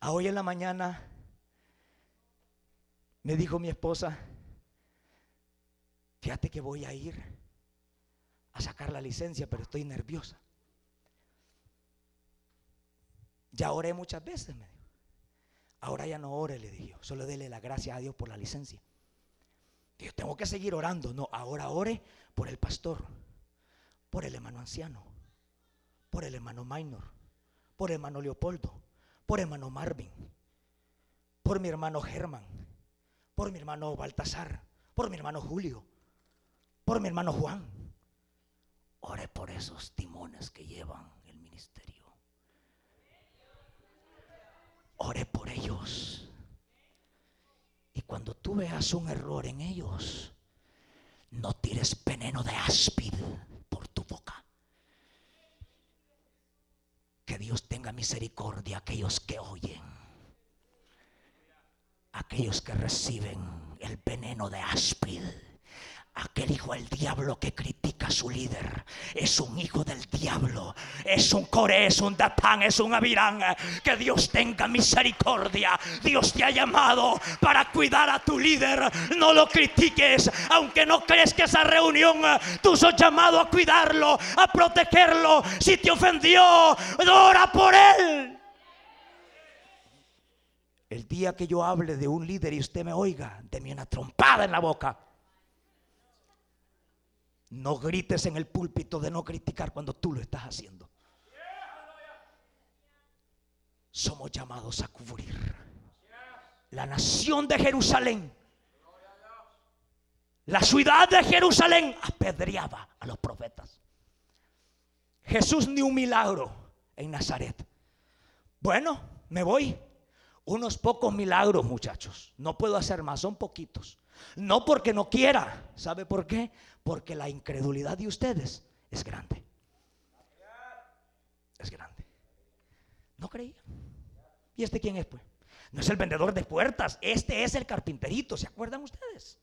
A hoy en la mañana me dijo mi esposa, fíjate que voy a ir a sacar la licencia, pero estoy nerviosa. Ya oré muchas veces, me dijo. Ahora ya no ore, le dije. Solo dele la gracia a Dios por la licencia. Tengo que seguir orando. No, ahora ore por el pastor, por el hermano anciano, por el hermano Minor, por el hermano Leopoldo, por el hermano Marvin, por mi hermano Germán, por mi hermano Baltasar, por mi hermano Julio, por mi hermano Juan. Ore por esos timones que llevan el ministerio. Ore por ellos. Cuando tú veas un error en ellos, no tires veneno de áspid por tu boca. Que Dios tenga misericordia a aquellos que oyen, aquellos que reciben el veneno de áspid Aquel hijo del diablo que critica a su líder es un hijo del diablo, es un core, es un datán, es un avirán. Que Dios tenga misericordia. Dios te ha llamado para cuidar a tu líder. No lo critiques, aunque no crees que esa reunión tú sos llamado a cuidarlo, a protegerlo. Si te ofendió, ora por él. El día que yo hable de un líder y usted me oiga, deme una trompada en la boca. No grites en el púlpito de no criticar cuando tú lo estás haciendo. Somos llamados a cubrir la nación de Jerusalén. La ciudad de Jerusalén apedreaba a los profetas. Jesús ni un milagro en Nazaret. Bueno, me voy. Unos pocos milagros, muchachos. No puedo hacer más, son poquitos. No porque no quiera. ¿Sabe por qué? Porque la incredulidad de ustedes es grande. Es grande. No creía. ¿Y este quién es, pues? No es el vendedor de puertas. Este es el carpinterito. ¿Se acuerdan ustedes?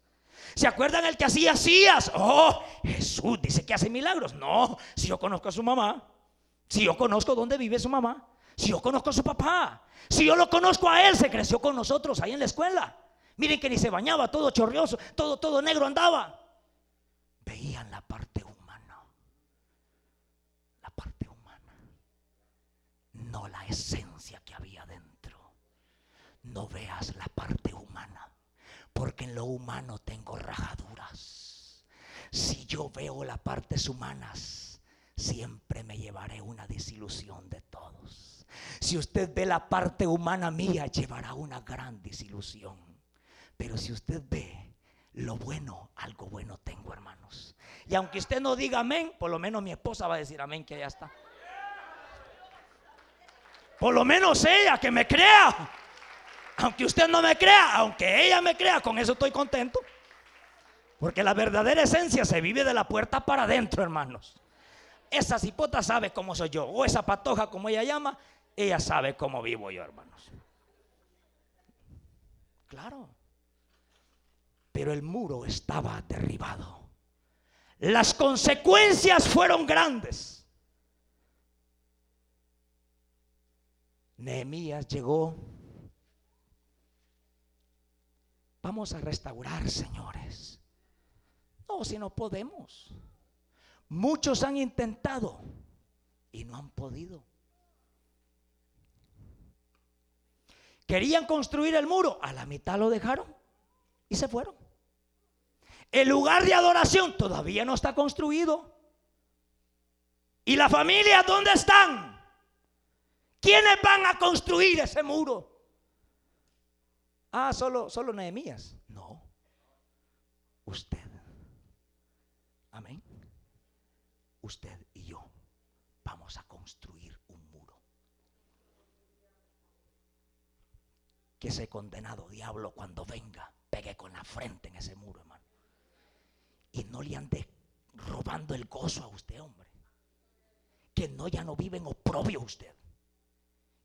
¿Se acuerdan el que hacía hacías? Oh, Jesús dice que hace milagros. No, si yo conozco a su mamá, si yo conozco dónde vive su mamá, si yo conozco a su papá, si yo lo conozco a él, se creció con nosotros ahí en la escuela. Miren que ni se bañaba, todo chorrioso, todo, todo negro andaba veían la parte humana, la parte humana, no la esencia que había dentro. No veas la parte humana, porque en lo humano tengo rajaduras. Si yo veo las partes humanas, siempre me llevaré una desilusión de todos. Si usted ve la parte humana mía, llevará una gran desilusión. Pero si usted ve lo bueno, algo bueno tengo, hermanos. Y aunque usted no diga amén, por lo menos mi esposa va a decir amén, que ya está. Por lo menos ella, que me crea. Aunque usted no me crea, aunque ella me crea, con eso estoy contento. Porque la verdadera esencia se vive de la puerta para adentro, hermanos. Esa cipota sabe cómo soy yo. O esa patoja, como ella llama, ella sabe cómo vivo yo, hermanos. Claro. Pero el muro estaba derribado. Las consecuencias fueron grandes. Nehemías llegó. Vamos a restaurar, señores. No, si no podemos. Muchos han intentado y no han podido. Querían construir el muro, a la mitad lo dejaron y se fueron. El lugar de adoración todavía no está construido. ¿Y la familia dónde están? ¿Quiénes van a construir ese muro? Ah, solo, solo Nehemías. No. Usted. Amén. Usted y yo vamos a construir un muro. Que ese condenado diablo cuando venga pegue con la frente en ese muro, hermano. Y no le ande robando el gozo a usted, hombre. Que no ya no vive en oprobio usted.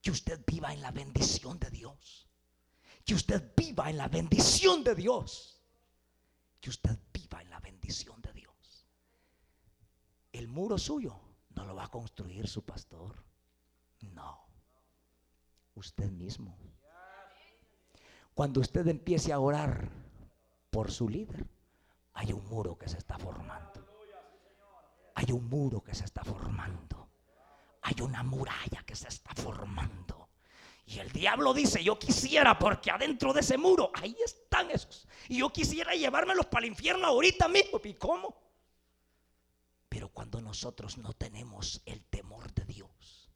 Que usted viva en la bendición de Dios. Que usted viva en la bendición de Dios. Que usted viva en la bendición de Dios. El muro suyo no lo va a construir su pastor. No. Usted mismo. Cuando usted empiece a orar por su líder, hay un muro que se está formando. Hay un muro que se está formando hay una muralla que se está formando. Y el diablo dice, yo quisiera, porque adentro de ese muro, ahí están esos. Y yo quisiera llevármelos para el infierno ahorita mismo. ¿Y cómo? Pero cuando nosotros no tenemos el temor de Dios,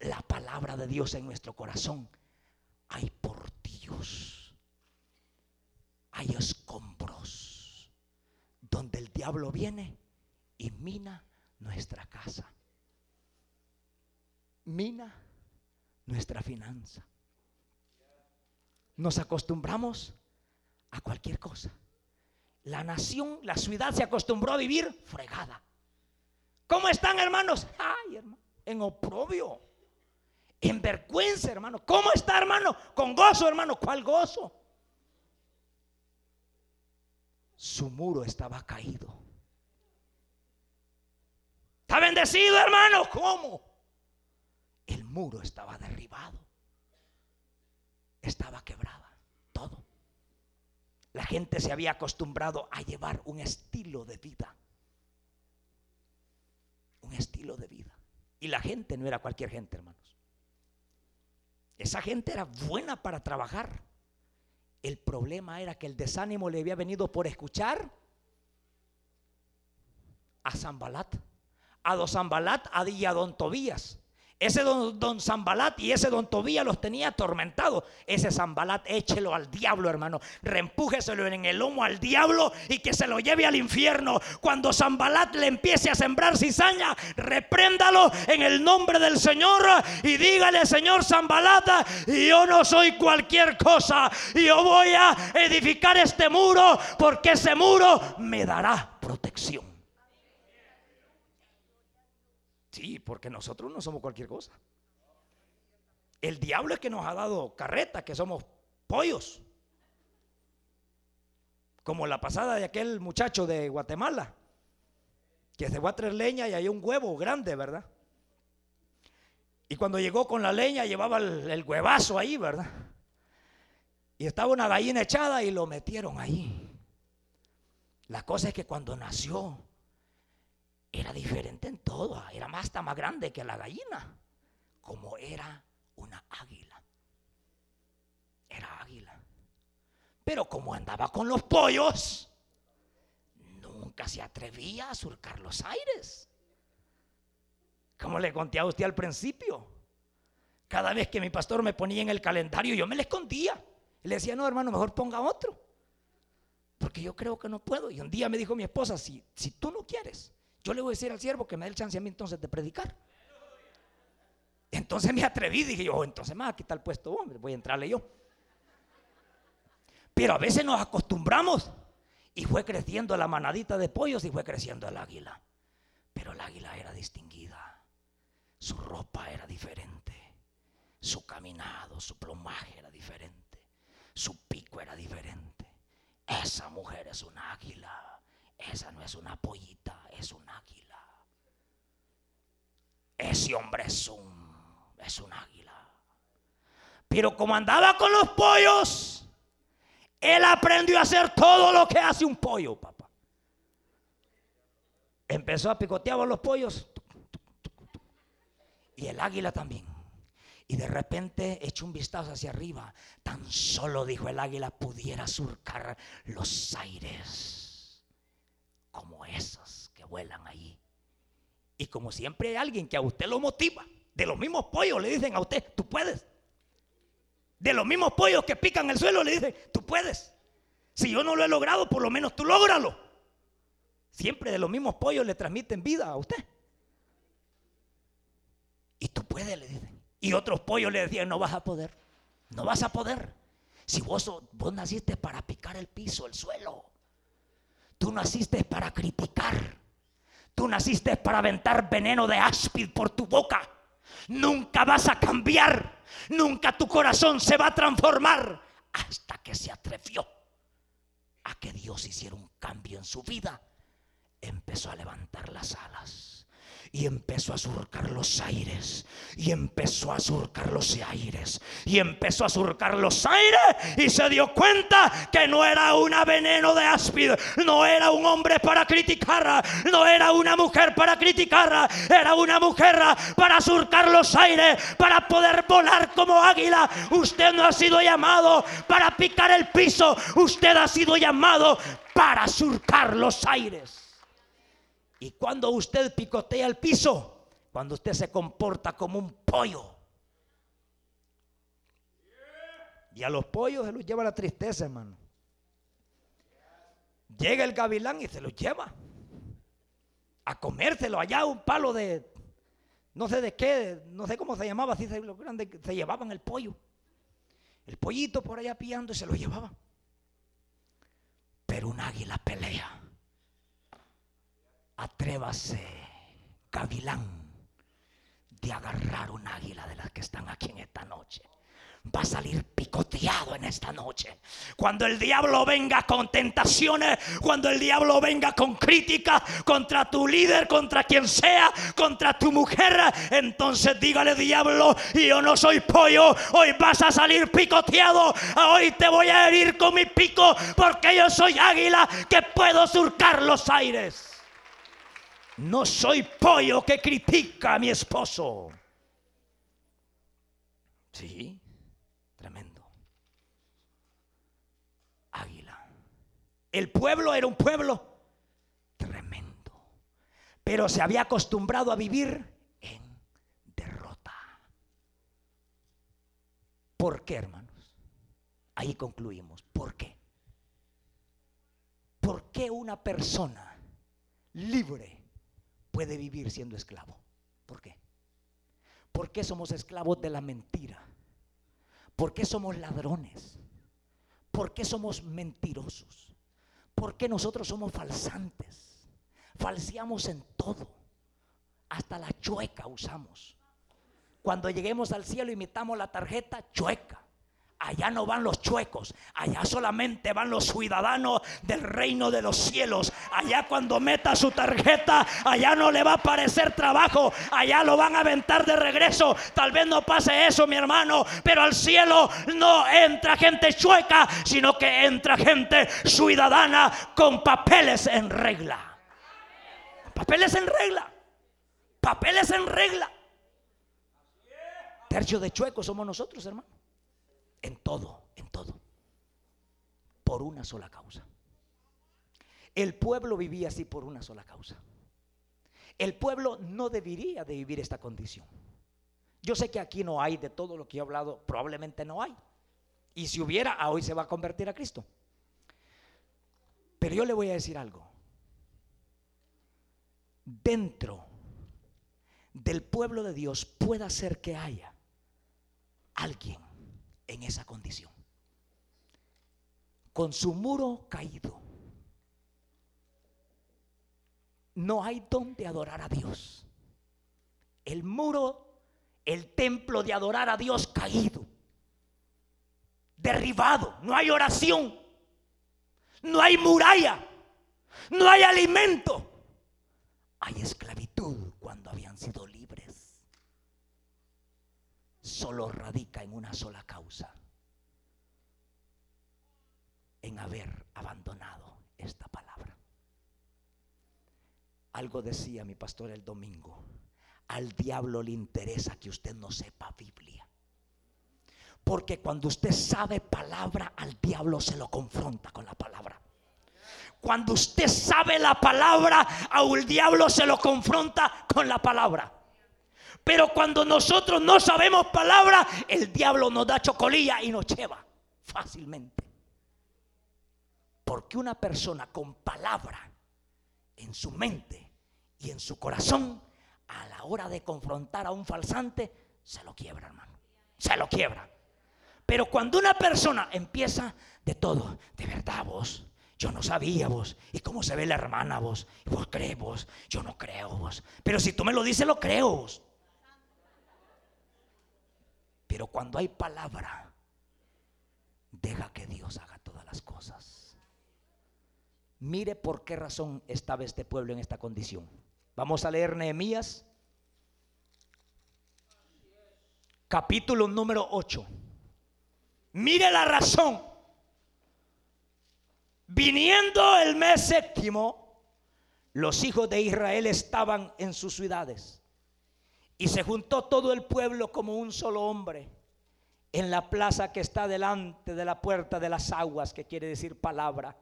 la palabra de Dios en nuestro corazón, hay portillos, hay escombros, donde el diablo viene y mina nuestra casa mina nuestra finanza. Nos acostumbramos a cualquier cosa. La nación, la ciudad se acostumbró a vivir fregada. ¿Cómo están, hermanos? Ay, hermano, en oprobio, en vergüenza, hermano. ¿Cómo está, hermano? Con gozo, hermano. ¿Cuál gozo? Su muro estaba caído. Está bendecido, hermano. ¿Cómo? el muro estaba derribado. Estaba quebrada. Todo. La gente se había acostumbrado a llevar un estilo de vida. Un estilo de vida. Y la gente no era cualquier gente, hermanos. Esa gente era buena para trabajar. El problema era que el desánimo le había venido por escuchar a Zambalat, a Don Zambalat y a Don Tobías. Ese don, don, Zambalat y ese don Tobía los tenía atormentados. Ese Zambalat échelo al diablo, hermano. Reempújeselo en el lomo al diablo y que se lo lleve al infierno. Cuando Zambalat le empiece a sembrar cizaña, repréndalo en el nombre del Señor y dígale, Señor Zambalat, yo no soy cualquier cosa. Yo voy a edificar este muro porque ese muro me dará protección. Sí, porque nosotros no somos cualquier cosa. El diablo es que nos ha dado carreta, que somos pollos. Como la pasada de aquel muchacho de Guatemala, que se fue a traer leña y hay un huevo grande, ¿verdad? Y cuando llegó con la leña llevaba el huevazo ahí, ¿verdad? Y estaba una gallina echada y lo metieron ahí. La cosa es que cuando nació, era diferente en todo, era más, hasta más grande que la gallina. como era una águila. Era águila. Pero como andaba con los pollos, nunca se atrevía a surcar los aires. Como le conté a usted al principio. Cada vez que mi pastor me ponía en el calendario, yo me le escondía. Le decía, no, hermano, mejor ponga otro. Porque yo creo que no puedo. Y un día me dijo mi esposa, si, si tú no quieres, yo le voy a decir al siervo que me dé el chance a mí entonces de predicar. Entonces me atreví, dije yo, oh, entonces más, aquí está el puesto, hombre, voy a entrarle yo. Pero a veces nos acostumbramos y fue creciendo la manadita de pollos y fue creciendo el águila. Pero el águila era distinguida, su ropa era diferente, su caminado, su plumaje era diferente, su pico era diferente. Esa mujer es un águila, esa no es una pollita, es un águila. Ese hombre es un es un águila. Pero como andaba con los pollos, él aprendió a hacer todo lo que hace un pollo, papá. Empezó a picotear los pollos. Y el águila también. Y de repente echó un vistazo hacia arriba. Tan solo, dijo el águila, pudiera surcar los aires. Como esos que vuelan ahí. Y como siempre hay alguien que a usted lo motiva. De los mismos pollos le dicen a usted, tú puedes. De los mismos pollos que pican el suelo le dicen, tú puedes. Si yo no lo he logrado, por lo menos tú lógralo. Siempre de los mismos pollos le transmiten vida a usted. Y tú puedes, le dicen. Y otros pollos le decían, no vas a poder. No vas a poder. Si vos, vos naciste para picar el piso, el suelo. Tú naciste para criticar. Tú naciste para aventar veneno de áspid por tu boca. Nunca vas a cambiar. Nunca tu corazón se va a transformar hasta que se atrevió a que Dios hiciera un cambio en su vida. Empezó a levantar las alas y empezó a surcar los aires. Y empezó a surcar los aires. Y empezó a surcar los aires. Y se dio cuenta que no era una veneno de áspid. No era un hombre para criticarla. No era una mujer para criticarla. Era una mujer para surcar los aires. Para poder volar como águila. Usted no ha sido llamado para picar el piso. Usted ha sido llamado para surcar los aires. Y cuando usted picotea el piso, cuando usted se comporta como un pollo. Y a los pollos se los lleva la tristeza, hermano. Llega el gavilán y se los lleva a comérselo allá un palo de no sé de qué, no sé cómo se llamaba, así se, se llevaban el pollo. El pollito por allá pillando y se lo llevaban. Pero un águila pelea atrévase, gavilán, de agarrar un águila de las que están aquí en esta noche va a salir picoteado en esta noche. Cuando el diablo venga con tentaciones, cuando el diablo venga con crítica contra tu líder, contra quien sea, contra tu mujer, entonces dígale diablo, yo no soy pollo, hoy vas a salir picoteado, hoy te voy a herir con mi pico porque yo soy águila que puedo surcar los aires. No soy pollo que critica a mi esposo. Sí, tremendo. Águila. El pueblo era un pueblo tremendo. Pero se había acostumbrado a vivir en derrota. ¿Por qué, hermanos? Ahí concluimos. ¿Por qué? ¿Por qué una persona libre puede vivir siendo esclavo. ¿Por qué? ¿Por qué somos esclavos de la mentira? ¿Por qué somos ladrones? ¿Por qué somos mentirosos? ¿Por qué nosotros somos falsantes? Falseamos en todo. Hasta la chueca usamos. Cuando lleguemos al cielo imitamos la tarjeta chueca. Allá no van los chuecos, allá solamente van los ciudadanos del reino de los cielos. Allá cuando meta su tarjeta, allá no le va a parecer trabajo, allá lo van a aventar de regreso. Tal vez no pase eso, mi hermano, pero al cielo no entra gente chueca, sino que entra gente ciudadana con papeles en regla. Papeles en regla. Papeles en regla. Tercio de chuecos somos nosotros, hermano. En todo, en todo. Por una sola causa. El pueblo vivía así por una sola causa. El pueblo no debería de vivir esta condición. Yo sé que aquí no hay de todo lo que he hablado, probablemente no hay. Y si hubiera, hoy se va a convertir a Cristo. Pero yo le voy a decir algo. Dentro del pueblo de Dios puede ser que haya alguien en esa condición. Con su muro caído. No hay donde adorar a Dios. El muro, el templo de adorar a Dios caído. Derribado. No hay oración. No hay muralla. No hay alimento. Hay esclavitud cuando habían sido libres. Solo radica en una sola causa. En haber abandonado esta palabra. Algo decía mi pastor el domingo. Al diablo le interesa que usted no sepa Biblia. Porque cuando usted sabe palabra, al diablo se lo confronta con la palabra. Cuando usted sabe la palabra, al diablo se lo confronta con la palabra. Pero cuando nosotros no sabemos palabra, el diablo nos da chocolilla y nos lleva fácilmente. Porque una persona con palabra en su mente y en su corazón, a la hora de confrontar a un falsante, se lo quiebra, hermano. Se lo quiebra. Pero cuando una persona empieza de todo, de verdad vos, yo no sabía vos, y cómo se ve la hermana vos, vos crees vos, yo no creo vos, pero si tú me lo dices lo creo vos. Pero cuando hay palabra, deja que Dios haga todas las cosas. Mire por qué razón estaba este pueblo en esta condición. Vamos a leer Nehemías, capítulo número 8. Mire la razón. Viniendo el mes séptimo, los hijos de Israel estaban en sus ciudades. Y se juntó todo el pueblo como un solo hombre en la plaza que está delante de la puerta de las aguas, que quiere decir palabra.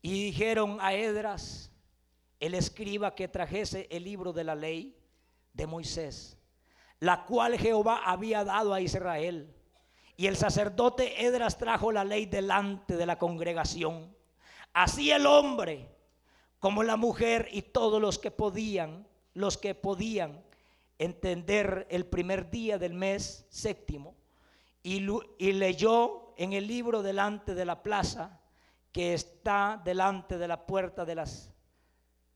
Y dijeron a Edras, el escriba, que trajese el libro de la ley de Moisés, la cual Jehová había dado a Israel. Y el sacerdote Edras trajo la ley delante de la congregación. Así el hombre como la mujer y todos los que podían, los que podían entender el primer día del mes séptimo, y, leyó en el libro delante de la plaza que está delante de la puerta de las,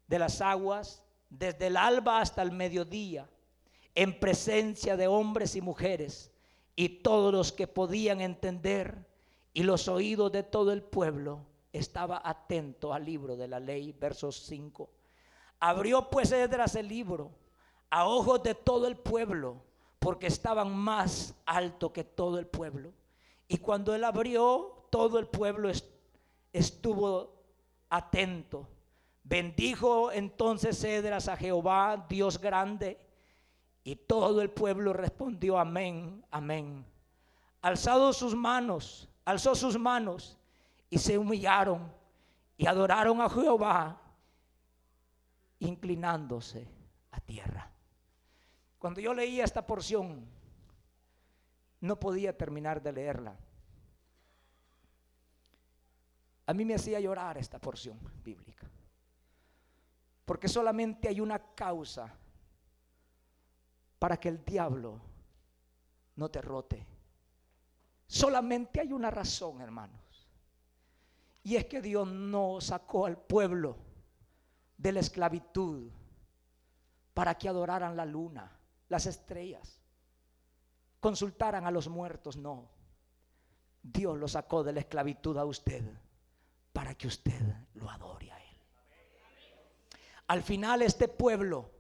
de las aguas, desde el alba hasta el mediodía, en presencia de hombres y mujeres y todos los que podían entender y los oídos de todo el pueblo estaba atento al libro de la ley, versos 5. Abrió pues Edras el libro a ojos de todo el pueblo, porque estaban más alto que todo el pueblo. Y cuando él abrió, todo el pueblo estuvo atento. Bendijo entonces Edras a Jehová, Dios grande, y todo el pueblo respondió amén, amén. Alzado sus manos, alzó sus manos y se humillaron y adoraron a Jehová, inclinándose a tierra. Cuando yo leía esta porción, no podía terminar de leerla. A mí me hacía llorar esta porción bíblica. Porque solamente hay una causa para que el diablo no te rote. Solamente hay una razón, hermanos. Y es que Dios no sacó al pueblo de la esclavitud para que adoraran la luna, las estrellas, consultaran a los muertos, no. Dios lo sacó de la esclavitud a usted para que usted lo adore a Él. Al final este pueblo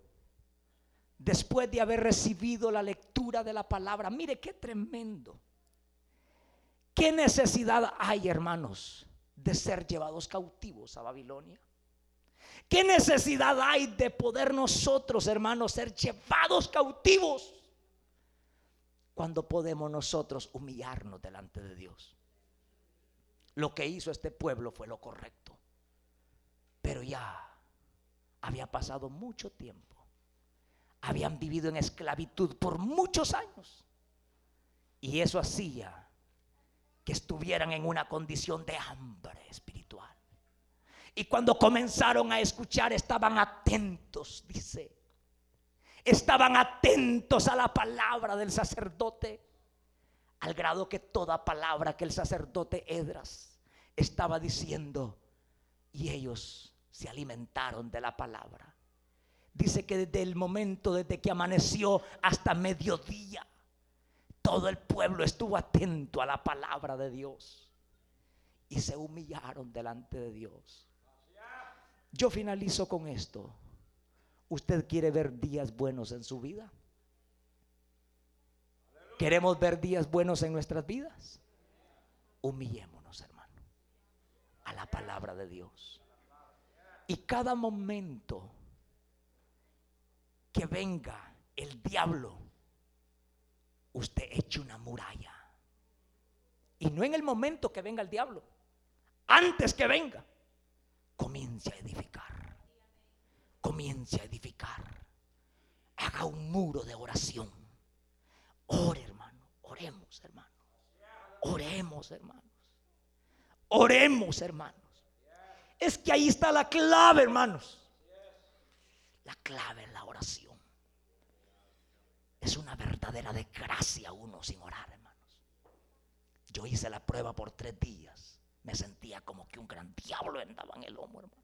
después de haber recibido la lectura de la palabra. Mire qué tremendo. ¿Qué necesidad hay, hermanos, de ser llevados cautivos a Babilonia? ¿Qué necesidad hay de poder nosotros, hermanos, ser llevados cautivos? cuando podemos nosotros humillarnos delante de Dios. Lo que hizo este pueblo fue lo correcto. Pero ya había pasado mucho tiempo. Habían vivido en esclavitud por muchos años. Y eso hacía que estuvieran en una condición de hambre espiritual. Y cuando comenzaron a escuchar estaban atentos, dice. Estaban atentos a la palabra del sacerdote, al grado que toda palabra que el sacerdote Edras estaba diciendo, y ellos se alimentaron de la palabra. Dice que desde el momento, desde que amaneció hasta mediodía, todo el pueblo estuvo atento a la palabra de Dios y se humillaron delante de Dios. Yo finalizo con esto. ¿Usted quiere ver días buenos en su vida? ¿Queremos ver días buenos en nuestras vidas? Humillémonos, hermano, a la palabra de Dios. Y cada momento que venga el diablo, usted eche una muralla. Y no en el momento que venga el diablo, antes que venga, comience a edificar. Comience a edificar. Haga un muro de oración. Ore, hermano. Oremos, hermanos. Oremos, hermanos. Oremos, hermanos. Es que ahí está la clave, hermanos. La clave es la oración. Es una verdadera desgracia uno sin orar, hermanos. Yo hice la prueba por tres días. Me sentía como que un gran diablo andaba en el hombro, hermano.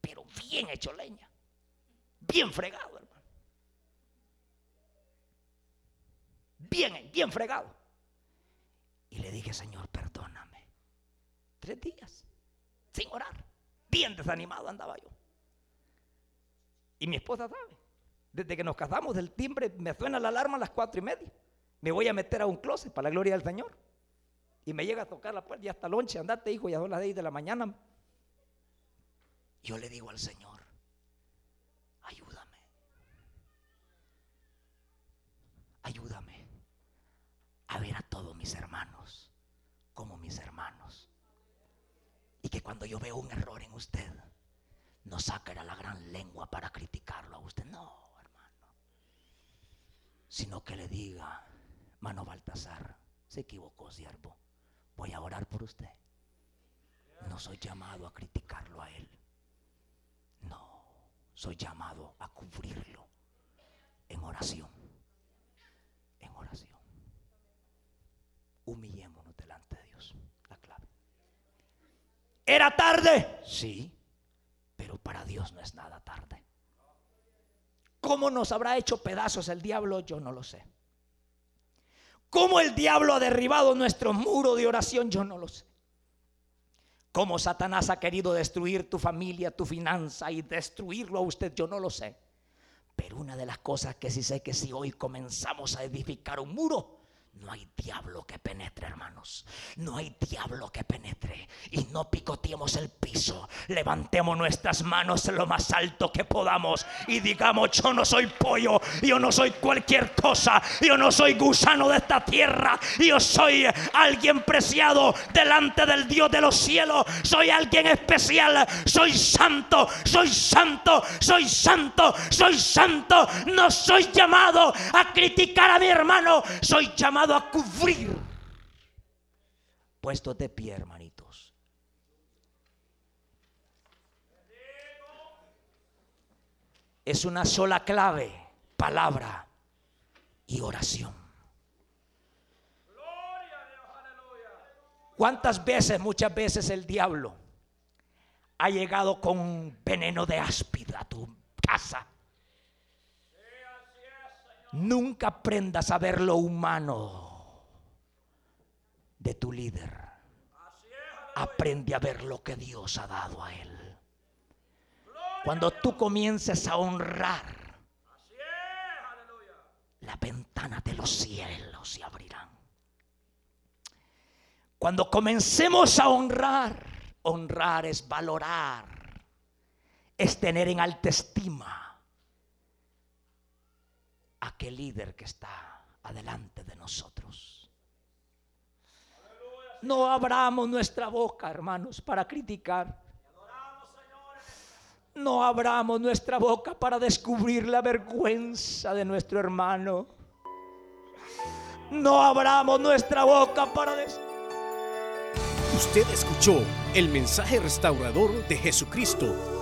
Pero bien hecho leña. Bien fregado, hermano. Bien, bien fregado. Y le dije, Señor, perdóname. Tres días sin orar. Bien desanimado andaba yo. Y mi esposa sabe. Desde que nos casamos del timbre, me suena la alarma a las cuatro y media. Me voy a meter a un closet para la gloria del Señor. Y me llega a tocar la puerta y hasta lonche, andate hijo, ya son las 10 de la mañana. Yo le digo al Señor, ayúdame. Ayúdame a ver a todos mis hermanos como mis hermanos. Y que cuando yo veo un error en usted, no saque la gran lengua para criticarlo a usted. No, hermano. Sino que le diga, mano Baltasar, se equivocó, siervo. Voy a orar por usted. No soy llamado a criticarlo a él. No, soy llamado a cubrirlo en oración. En oración. Humillémonos delante de Dios. La clave. ¿Era tarde? Sí, pero para Dios no es nada tarde. ¿Cómo nos habrá hecho pedazos el diablo? Yo no lo sé. ¿Cómo el diablo ha derribado nuestro muro de oración? Yo no lo sé. ¿Cómo Satanás ha querido destruir tu familia, tu finanza y destruirlo a usted? Yo no lo sé. Pero una de las cosas que sí sé que si hoy comenzamos a edificar un muro, no hay diablo que penetre, hermanos. No hay diablo que penetre. Y no picoteemos el piso. Levantemos nuestras manos lo más alto que podamos. Y digamos, yo no soy pollo. Yo no soy cualquier cosa. Yo no soy gusano de esta tierra. Yo soy alguien preciado delante del Dios de los cielos. Soy alguien especial. Soy santo. Soy santo. Soy santo. Soy santo. No soy llamado a criticar a mi hermano. Soy llamado a cubrir. Puestos de pie, hermanitos. Es una sola clave, palabra y oración. ¿Cuántas veces, muchas veces el diablo ha llegado con veneno de áspida a tu casa? Nunca aprendas a ver lo humano de tu líder. Aprende a ver lo que Dios ha dado a él. Cuando tú comiences a honrar, la ventana de los cielos se abrirán. Cuando comencemos a honrar, honrar es valorar, es tener en alta estima aquel líder que está adelante de nosotros. No abramos nuestra boca, hermanos, para criticar. No abramos nuestra boca para descubrir la vergüenza de nuestro hermano. No abramos nuestra boca para descubrir Usted escuchó el mensaje restaurador de Jesucristo